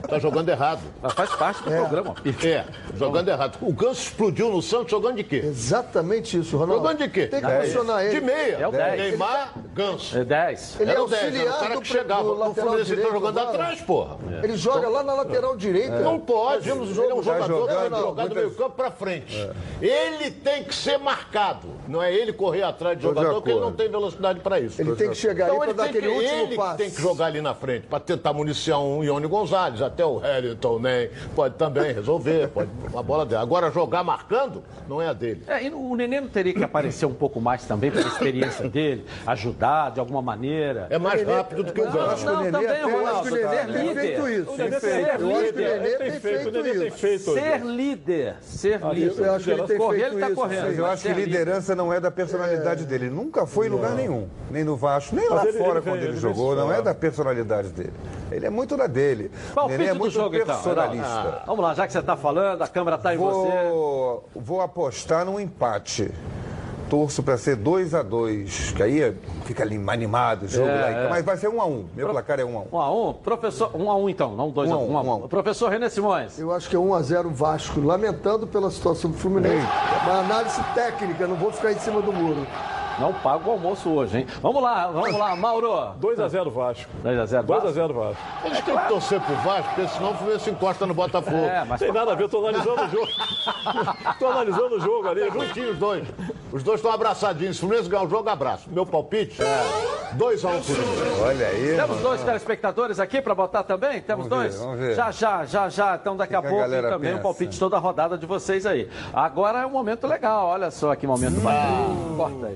Tá jogando errado. Mas faz parte do programa. É, jogando errado. O Ganso explodiu no Santos jogando de quê? Exatamente isso, Ronaldo. Jogando de quê? Tem que É questionar De ele. meia. É o dez. Neymar, Ganso. É 10. Ele é o 10, era o auxiliar do, que chegava. O lateral Fluminense tá direito jogando agora. atrás, porra. Ele joga lá na lateral direita. Não pode. Nós vimos o Ele é um jogador que que jogar do meio campo pra frente. Ele tem que ser marcado. Não é ele correr atrás de jogador, porque ele não tem velocidade para isso. Ele tem que chegar então ele pra dar tem aquele que, último ele tem que jogar ali na frente, para tentar municiar um Ione Gonzalez, até o Hamilton nem pode também resolver, pode uma bola dele. Agora jogar marcando não é a dele. É, e o Nenê não teria que aparecer um pouco mais também pela experiência [coughs] dele, ajudar de alguma maneira. É mais rápido do que o Não, não, não, também, eu acho que o Nenê Ser tem líder. feito isso. Ser Tem feito. Eu acho que o líder. Nenê tem feito, o Nenê isso. Ser líder. Ser Ah, líder. eu acho que ele tem Correr, feito ele tá correndo. Eu acho que líder. liderança não é da personalidade dele. Ele nunca foi em lugar nenhum. Nem no Vasco, nem lá fora quando ele, jogou. Não é da personalidade dele. Ele é muito da dele. O Nenê é muito jogo, então. personalista. Ah, vamos lá, já que você está falando, a câmera está em você. Vou apostar num empate. Torço para ser 2 a 2 que aí fica ali animado o jogo É, lá. é. Mas vai ser 1 um a 1 um. Meu placar é 1 um a 1 um. Um a um, professor, um a um então, não dois Um a a um. um, um a um a um. um. Professor René Simões. Eu acho que é 1x0 Vasco, lamentando pela situação do Fluminense. Uma análise técnica, não vou ficar em cima do muro. Não paga o almoço hoje, hein? Vamos lá, vamos lá, Mauro. 2x0 Vasco. 2x0 2x0 Vasco. Eles têm que torcer pro Vasco, porque senão o Fluminense encosta no Botafogo. É, mas Tem nada a ver, tô analisando o jogo. [laughs] tô analisando o jogo ali. Juntinhos os dois. Os dois estão abraçadinhos. Se o Fluminense ganhar o jogo, abraço. Meu palpite é 2x1 Fluminense. Olha aí. Temos mano. dois telespectadores aqui para botar também? Temos Vamos ver, dois? vamos ver. Já, já, já, já. Então daqui a que a pouco galera também o pensa? palpite toda a rodada de vocês aí. Agora é um momento legal, olha só que momento bacana. Corta aí.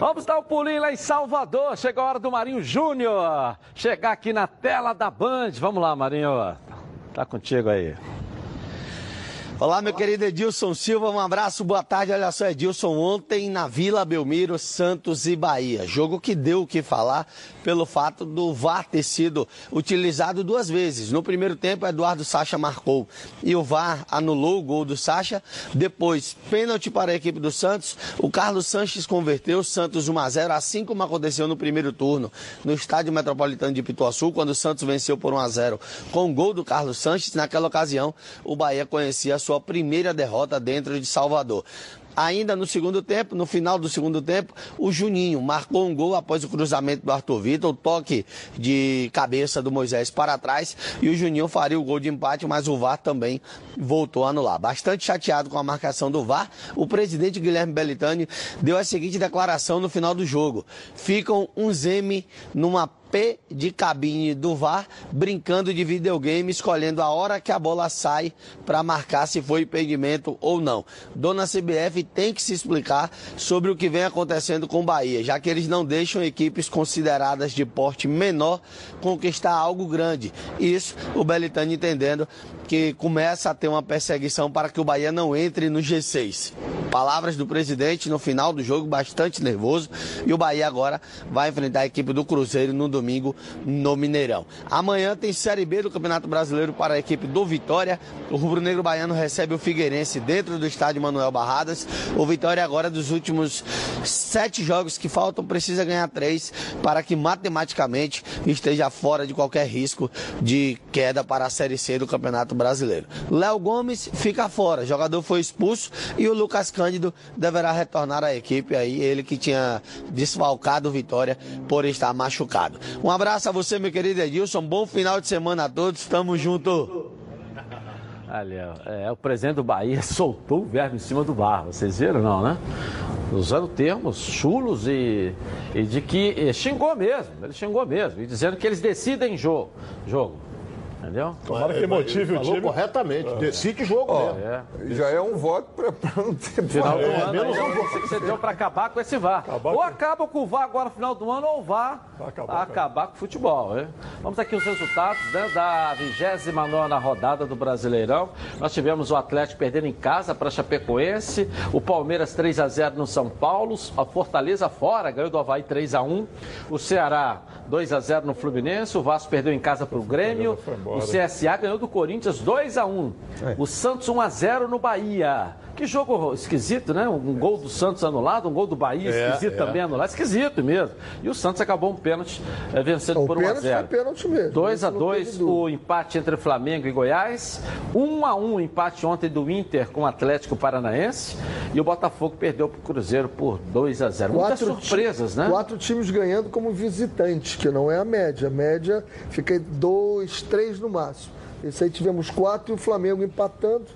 Vamos dar um pulinho lá em Salvador. Chega a hora do Marinho Júnior. Chegar aqui na tela da Band. Vamos lá, Marinho. Tá contigo aí. Olá, meu querido Edilson Silva, um abraço, boa tarde. Olha só, Edilson, ontem na Vila Belmiro, Santos e Bahia. Jogo que deu o que falar pelo fato do VAR ter sido utilizado duas vezes. No primeiro tempo, Eduardo Sacha marcou e o VAR anulou o gol do Sacha. Depois, pênalti para a equipe do Santos. O Carlos Sanches converteu Santos 1 a 0, assim como aconteceu no primeiro turno no Estádio Metropolitano de Pituaçu, quando o Santos venceu por 1 a 0 com o gol do Carlos Sanches. Naquela ocasião, o Bahia conhecia a sua primeira derrota dentro de Salvador. Ainda no segundo tempo, no final do segundo tempo, o Juninho marcou um gol após o cruzamento do Arthur Vitor, o toque de cabeça do Moisés para trás e o Juninho faria o gol de empate, mas o VAR também voltou a anular. Bastante chateado com a marcação do VAR, o presidente Guilherme Belitani deu a seguinte declaração no final do jogo: ficam uns M numa De cabine do VAR, brincando de videogame, escolhendo a hora que a bola sai para marcar se foi impedimento ou não. Dona CBF tem que se explicar sobre o que vem acontecendo com o Bahia, já que eles não deixam equipes consideradas de porte menor conquistar algo grande. Isso o Belitani entendendo que começa a ter uma perseguição para que o Bahia não entre no G6. Palavras do presidente no final do jogo, bastante nervoso. E o Bahia agora vai enfrentar a equipe do Cruzeiro no domingo no Mineirão. Amanhã tem Série B do Campeonato Brasileiro para a equipe do Vitória. O Rubro Negro Baiano recebe o Figueirense dentro do estádio Manuel Barradas. O Vitória agora dos últimos sete jogos que faltam precisa ganhar três para que matematicamente esteja fora de qualquer risco de queda para a Série C do Campeonato Brasileiro. Léo Gomes fica fora, jogador foi expulso e o Lucas Cândido deverá retornar à equipe aí, ele que tinha desfalcado o Vitória por estar machucado. Um abraço a você, meu querido Edilson, bom final de semana a todos, tamo junto. Olha, é, o presidente do Bahia [laughs] soltou o verbo em cima do bar. Vocês viram, não, né? Usando termos chulos e, e de que e xingou mesmo. Ele xingou mesmo. E dizendo que eles decidem jogo. jogo. Entendeu? Tomara que motive o time. corretamente. Decide jogo Ó, mesmo. Já é um voto para não ter Final do É, ano, menos aí, um você que você deu para acabar com esse VAR. ou acaba com o VAR agora no final do ano, ou o VAR acabar, com o futebol. Hein? Vamos aqui os resultados né, da 29 rodada do Brasileirão. Nós tivemos o Atlético perdendo em casa para Chapecoense, o Palmeiras 3 a 0 no São Paulo, a Fortaleza fora, ganhou do Havaí 3 a 1 o Ceará 2 a 0 no Fluminense, o Vasco perdeu em casa para o Grêmio, O CSA ganhou do Corinthians 2 a 1 É. O Santos 1 a 0 no Bahia. Que jogo esquisito, né? Um gol do Santos anulado, um gol do Bahia É, esquisito é. também anulado. Esquisito mesmo. E o Santos acabou um pênalti eh, vencendo O por 1 a pênalti 0 foi pênalti mesmo. 2 Isso a não 2 teve dúvida. o empate entre Flamengo e Goiás. 1 a 1 o empate ontem do Inter com o Atlético Paranaense. E o Botafogo perdeu para o Cruzeiro por 2 a 0 Muitas Quatro surpresas, né? Quatro times ganhando como visitante, que não é a média. A média fica em dois, três no máximo. Esse aí tivemos quatro e o Flamengo empatando.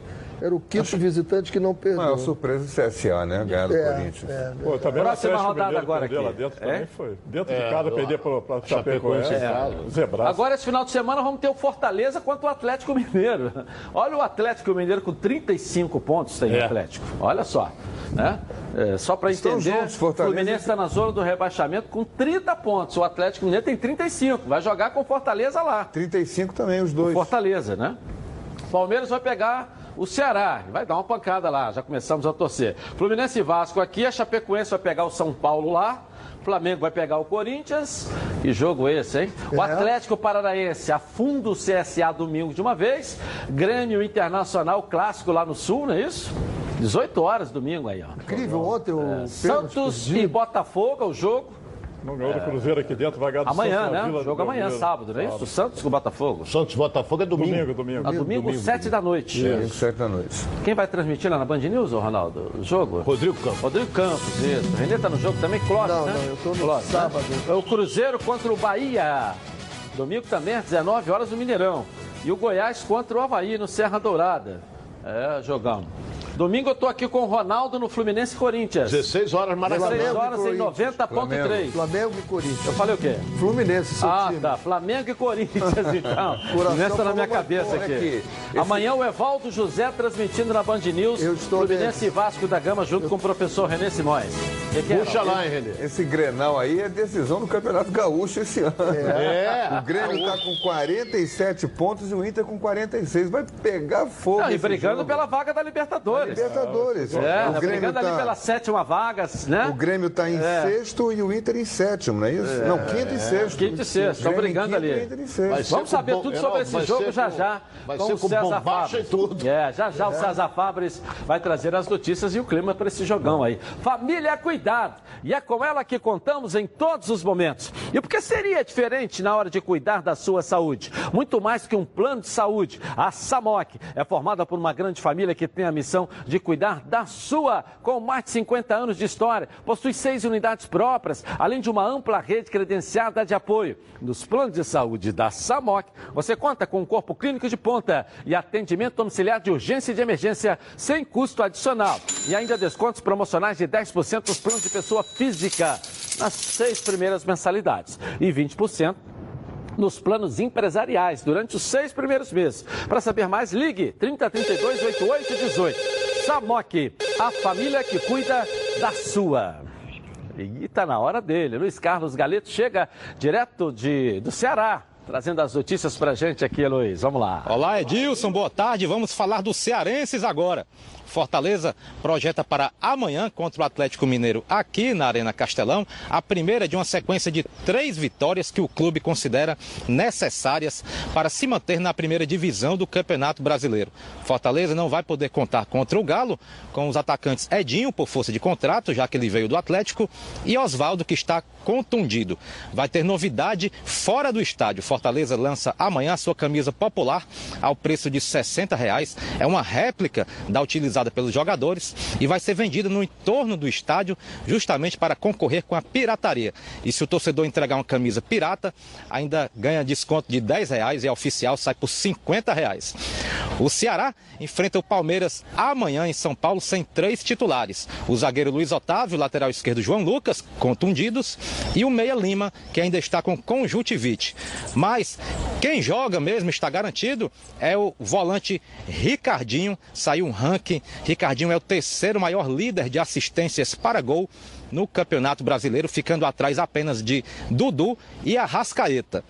Era o quinto visitante que não perdeu. Maior surpresa do CSA, né? Ganhar do É, Corinthians. é. Pô, também Próxima o Atlético rodada Mineiro agora aqui. lá dentro É? também foi. Dentro É, de casa, lá- perder para o Chapecoense, é. Zebraço. Agora, esse final de semana, vamos ter o Fortaleza contra o Atlético Mineiro. [laughs] Olha o Atlético Mineiro com 35 pontos tem o É. Atlético. Olha só. Né? É, só para entender, juntos, o Fortaleza- Fluminense está na zona do rebaixamento com 30 pontos. O Atlético Mineiro tem 35. Vai jogar com o Fortaleza lá. 35 também, os dois. Fortaleza, né? Palmeiras vai pegar o Ceará, vai dar uma pancada lá, já começamos a torcer. Fluminense e Vasco aqui, a Chapecoense vai pegar o São Paulo lá, Flamengo vai pegar o Corinthians. Que jogo esse, hein? O É. Atlético Paranaense afunda o CSA domingo de uma vez. Grêmio Internacional clássico lá no Sul, não é isso? 18 horas domingo aí, ó. Incrível, ontem o pênalti Santos e Botafogo, o jogo. Não ganhou do Cruzeiro aqui dentro, vai ganhar do Amanhã, Santos né? Vila O jogo amanhã, Belmiro. sábado, não é isso? O Santos com o Botafogo. Santos Botafogo é domingo. Domingo, domingo. A domingo, sete da noite. Domingo, sete da noite. Quem vai transmitir lá na Band News, ô Ronaldo? O jogo? Rodrigo Campos. Rodrigo Campos, isso. Renê tá no jogo também, Clóvis, Não, né? não, eu tô no Clóvis, né? sábado. É o Cruzeiro contra o Bahia. Domingo também, às 19 horas, no Mineirão. E o Goiás contra o Havaí, no Serra Dourada. É, jogão. Domingo eu tô aqui com o Ronaldo no Fluminense e Corinthians. 16 horas, Maracanã. 16 horas em Corinthians. 90.3. Flamengo e Corinthians. Eu falei o quê? Fluminense, seu Ah, time. tá. Flamengo e Corinthians, [laughs] então. Nessa na minha cabeça uma aqui. aqui. Esse- Amanhã o Evaldo José transmitindo na Band News. Eu estou Fluminense e Vasco da Gama junto com o professor René Simões. Que que é? Puxa lá, hein, Renê. Esse Grenal aí é decisão do Campeonato Gaúcho esse ano. É. O Grêmio está com 47 pontos e o Inter com 46. Vai pegar fogo. Não, e brigando jogo. pela vaga da Libertadores. Libertadores. É, o tá Grêmio brigando ali tá- pela sétima vaga, né? O Grêmio está em É. sexto e o Inter em sétimo, não é isso? Não, quinto e sexto. Quinto e sexto, estão brigando ali. Vamos com saber bom- tudo é, sobre esse jogo ser já com- já. vai com o com César Fabres. e tudo. É, já já o César Fabres vai trazer as notícias e o clima para esse jogão aí. Família é cuidado. E é com ela que contamos em todos os momentos. E por que seria diferente na hora de cuidar da sua saúde? Muito mais que um plano de saúde. A SAMOC é formada por uma grande família que tem a missão de cuidar da sua. Com mais de 50 anos de história, possui seis unidades próprias, além de uma ampla rede credenciada de apoio. Nos planos de saúde da SAMOC, você conta com um corpo clínico de ponta e atendimento domiciliar de urgência e de emergência sem custo adicional. E ainda descontos promocionais de 10% nos planos de pessoa física nas seis primeiras mensalidades e 20% nos planos empresariais durante os seis primeiros meses. Para saber mais, ligue 3032 8818. Samok, a família que cuida da sua. E está na hora dele. Luiz Carlos Galeto chega direto de, do Ceará, trazendo as notícias para gente aqui, Luiz. Vamos lá. Olá, Edilson, boa tarde. Vamos falar dos cearenses agora. Fortaleza projeta para amanhã contra o Atlético Mineiro aqui na Arena Castelão a primeira de uma sequência de três vitórias que o clube considera necessárias para se manter na primeira divisão do Campeonato Brasileiro. Fortaleza não vai poder contar contra o Galo com os atacantes Edinho por força de contrato, já que ele veio do Atlético, e Oswaldo que está contundido. Vai ter novidade fora do estádio. Fortaleza lança amanhã sua camisa popular ao preço de 60 reais. É uma réplica da utilizada pelos jogadores e vai ser vendida no entorno do estádio justamente para concorrer com a pirataria. E se o torcedor entregar uma camisa pirata, ainda ganha desconto de 10 reais e a oficial sai por 50 reais. O Ceará enfrenta o Palmeiras amanhã em São Paulo sem três titulares. O zagueiro Luiz Otávio, lateral esquerdo João Lucas, contundidos, e o Meia Lima, que ainda está com conjuntivite. Mas quem joga mesmo, está garantido, é o volante Ricardinho. Saiu um ranking. Ricardinho é o terceiro maior líder de assistências para gol no Campeonato Brasileiro, ficando atrás apenas de Dudu e Arrascaeta.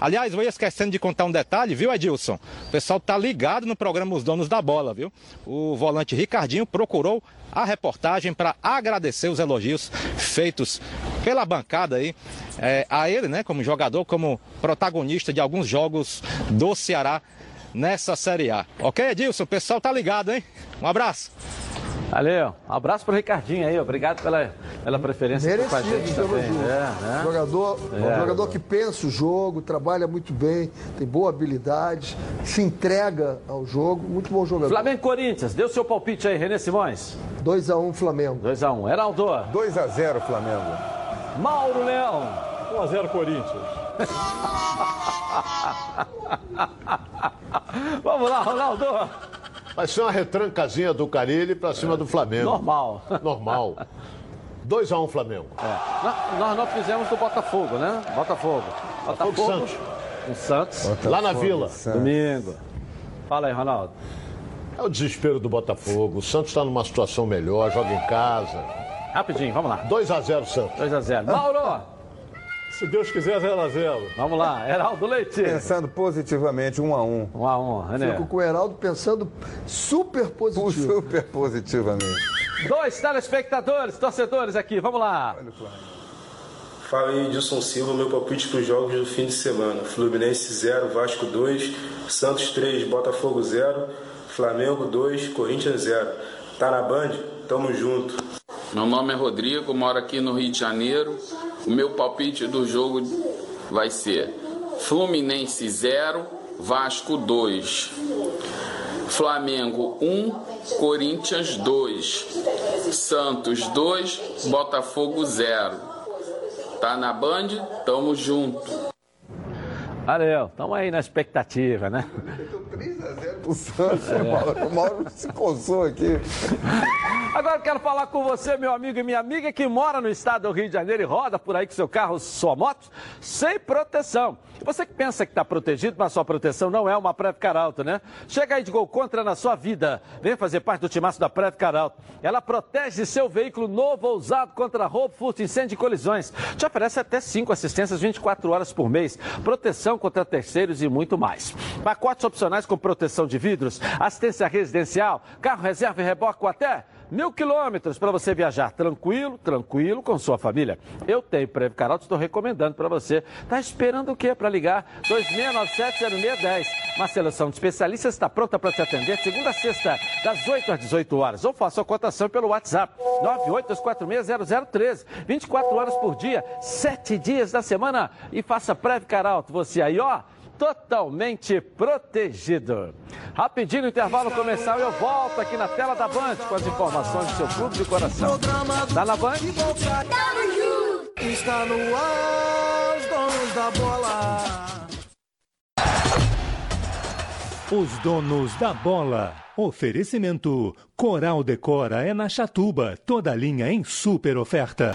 Aliás, vou esquecendo de contar um detalhe, viu, Edilson? O pessoal tá ligado no programa Os Donos da Bola, viu? O volante Ricardinho procurou a reportagem para agradecer os elogios feitos pela bancada aí é, a ele, né, como jogador, como protagonista de alguns jogos do Ceará nessa Série A. Ok, Edilson? O pessoal tá ligado, hein? Um abraço. Valeu. Um abraço pro Ricardinho aí. Obrigado pela, pela preferência aqui com a gente Merecido também. É, né? Jogador, É. um jogador que pensa o jogo, trabalha muito bem, tem boa habilidade, se entrega ao jogo. Muito bom jogador. Flamengo e Corinthians. Deu seu palpite aí, Renê Simões. 2x1 Flamengo. 2x1. Heraldo. 2x0 Flamengo. Mauro Leão. 1x0 Corinthians. [laughs] [laughs] Vamos lá, Ronaldo. Vai ser uma retrancazinha do Carilli pra cima do Flamengo. Normal. Normal. 2x1 Flamengo. É. Nós- Nós não fizemos do Botafogo, né? Botafogo. Botafogo. Santos. Com Santos. Lá na Vila. Domingo. Fala aí, Ronaldo. É o desespero do Botafogo. O Santos está numa situação melhor, joga em casa. Rapidinho, vamos lá. 2x0 Santos. 2x0. Mauro. Se Deus quiser, 0x0. Vamos lá, Heraldo Leite. Pensando positivamente, 1x1. 1x1, René. Fico com o Heraldo pensando super positivo. Super positivamente. Dois telespectadores, torcedores aqui, vamos lá. Fala aí, Edilson Silva, meu palpite para os jogos do fim de semana. Fluminense 0, Vasco 2, Santos 3, Botafogo 0, Flamengo 2, Corinthians 0. Tá na Band? Tamo junto. Meu nome é Rodrigo, moro aqui no Rio de Janeiro. O meu palpite do jogo vai ser Fluminense 0, Vasco 2. Flamengo 1, Corinthians 2. Santos 2, Botafogo 0. Tá na Band? Tamo junto. Valeu, estamos aí na expectativa, né? O Santos, É. o Mauro- o Mauro se coçou aqui. Agora eu quero falar com você, meu amigo e minha amiga, que mora no estado do Rio de Janeiro e roda por aí com seu carro, sua moto, sem proteção. Você que pensa que está protegido, mas sua proteção não é uma Previcar Alto, né? Chega aí de gol contra na sua vida. Vem fazer parte do timaço da Previcar Alto. Ela protege seu veículo novo ou usado contra roubo, furto, incêndio e colisões. Te oferece até 5 assistências 24 horas por mês, proteção contra terceiros e muito mais. Pacotes opcionais com proteção de vidros, assistência residencial, carro reserva e reboque até mil quilômetros para você viajar tranquilo, tranquilo com sua família. Eu tenho Previcar Auto, estou recomendando para você. Tá esperando o quê para ligar? 2697-0610. Uma seleção de especialistas está pronta para te atender de segunda a sexta, das 8 às 18 horas. Ou faça a cotação pelo WhatsApp 982460013. 24 horas por dia, 7 dias da semana. E faça Previcar Auto. Você aí, ó totalmente protegido. Rapidinho, intervalo comercial e eu volto aqui na tela da Band com as informações do seu clube de coração. Tá na Band? Está no ar, os donos da bola. Os donos da bola. Oferecimento: Coral Decora é na Chatuba, toda linha em super oferta.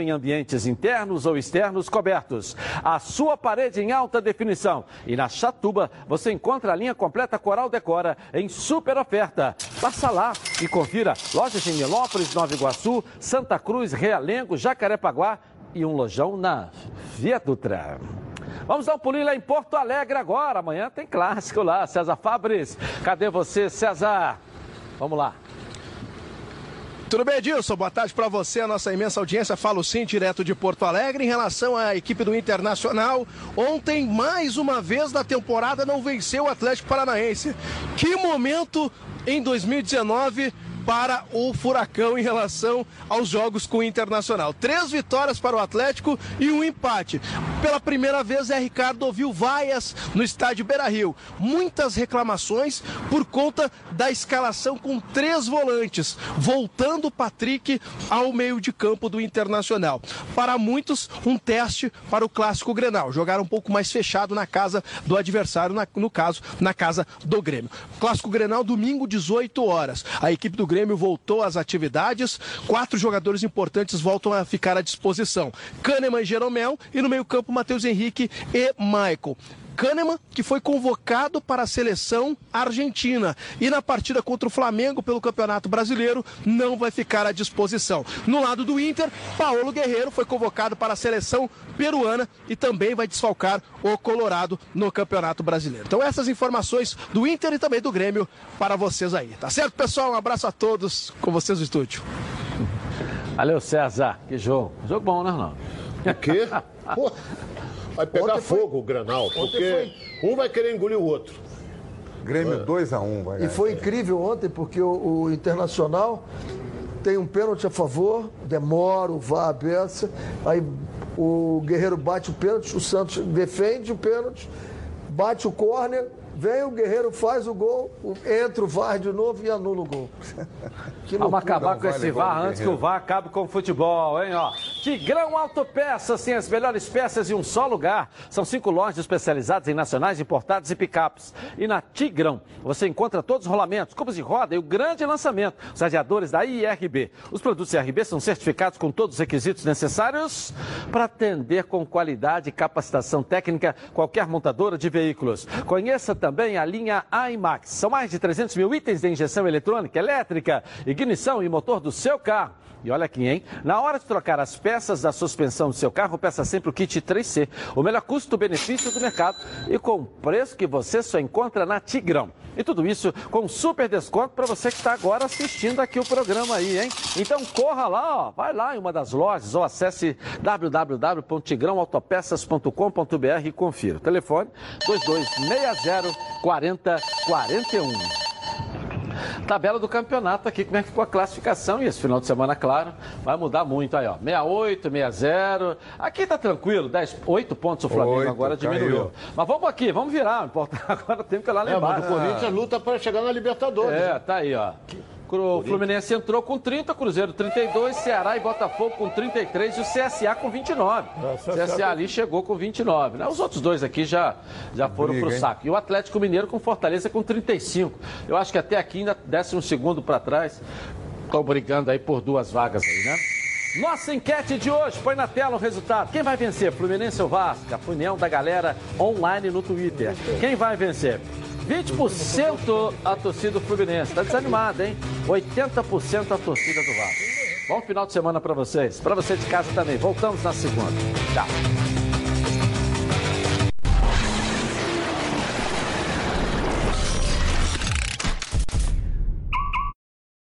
em ambientes internos ou externos cobertos. A sua parede em alta definição. E na Chatuba você encontra a linha completa Coral Decora em super oferta. Passa lá e confira lojas em Milópolis, Nova Iguaçu, Santa Cruz, Realengo, Jacarepaguá e um lojão na Via Dutra. Vamos dar um pulinho lá em Porto Alegre agora. Amanhã tem clássico lá. César Fabres, cadê você, César? Vamos lá. Tudo bem, Edilson? Boa tarde para você, a nossa imensa audiência. Falo sim, direto de Porto Alegre. Em relação à equipe do Internacional, ontem, mais uma vez na temporada, não venceu o Atlético Paranaense. Que momento em 2019 para o Furacão em relação aos jogos com o Internacional. Três vitórias para o Atlético e um empate. Pela primeira vez, é Ricardo ouviu vaias no estádio Beira Rio. Muitas reclamações por conta da escalação com três volantes, voltando o Patrick ao meio de campo do Internacional. Para muitos, um teste para o clássico Grenal. Jogar um pouco mais fechado na casa do adversário, na- no caso, na casa do Grêmio. Clássico Grenal, domingo, 18 horas. A equipe do Grêmio voltou às atividades. Quatro jogadores importantes voltam a ficar à disposição: Kahneman e Jeromel, e no meio-campo, Matheus Henrique e Michael. Kahneman, que foi convocado para a seleção argentina. E na partida contra o Flamengo pelo Campeonato Brasileiro, não vai ficar à disposição. No lado do Inter, Paulo Guerreiro foi convocado para a seleção peruana e também vai desfalcar o Colorado no Campeonato Brasileiro. Então, essas informações do Inter e também do Grêmio para vocês aí. Tá certo, pessoal? Um abraço a todos com vocês no estúdio. Valeu, César. Que jogo. Jogo bom, né, Ronaldo? O quê? [laughs] Pô, vai pegar Ontem foi- fogo o Granal, porque um vai querer engolir o outro. Grêmio 2x1 vai E foi incrível ontem porque o, o Internacional tem um pênalti a favor, demora, o VAR aberta, aí o Guerreiro bate o pênalti, o Santos defende o pênalti, bate o córner, vem o Guerreiro, faz o gol, entra o VAR de novo e anula o gol. [laughs] Que Vamos acabar Não com vale esse VAR antes que o VAR acabe com o futebol, hein, ó. Tigrão Autopeças, tem as melhores peças em um só lugar. São cinco lojas especializadas em nacionais, importados e picapes. E na Tigrão, você encontra todos os rolamentos, cubos de roda e o grande lançamento, os radiadores da IRB. Os produtos IRB são certificados com todos os requisitos necessários para atender com qualidade e capacitação técnica qualquer montadora de veículos. Conheça também a linha IMAX. São mais de 300 mil itens de injeção eletrônica, elétrica, ignição e motor do seu carro. E olha aqui, hein? Na hora de trocar as peças da suspensão do seu carro, peça sempre o kit 3C. O melhor custo-benefício do mercado e com preço que você só encontra na Tigrão. E tudo isso com super desconto para você que está agora assistindo aqui o programa aí, hein? Então corra lá, ó, vai lá em uma das lojas ou acesse www.tigrãoautopeças.com.br e confira. Telefone 2260 4041. Tabela do campeonato aqui, como é que ficou a classificação. E esse final de semana, claro, vai mudar muito aí, ó. 68, 60. Aqui tá tranquilo, 10, 8 pontos o Flamengo Oito, agora diminuiu. caiu. Mas vamos aqui, vamos virar. [laughs] Agora tem que ir lá É, o Corinthians luta para chegar na Libertadores. É, né? tá aí, ó. O Fluminense entrou com 30, Cruzeiro 32, Ceará e Botafogo com 33 e o CSA com 29. O CSA ali chegou com 29. Né? Os outros dois aqui já, já foram pro hein? saco. E o Atlético Mineiro com Fortaleza com 35. Eu acho que até aqui ainda décimo segundo para trás. Estão brigando aí por duas vagas aí, né? Nossa enquete de hoje, põe na tela o resultado. Quem vai vencer, Fluminense ou Vasco? A opinião da galera online no Twitter. Quem vai vencer? 20% a torcida do Fluminense. Tá desanimada, hein? 80% a torcida do Vasco. Bom final de semana para vocês. Para você de casa também. Voltamos na segunda. Tchau.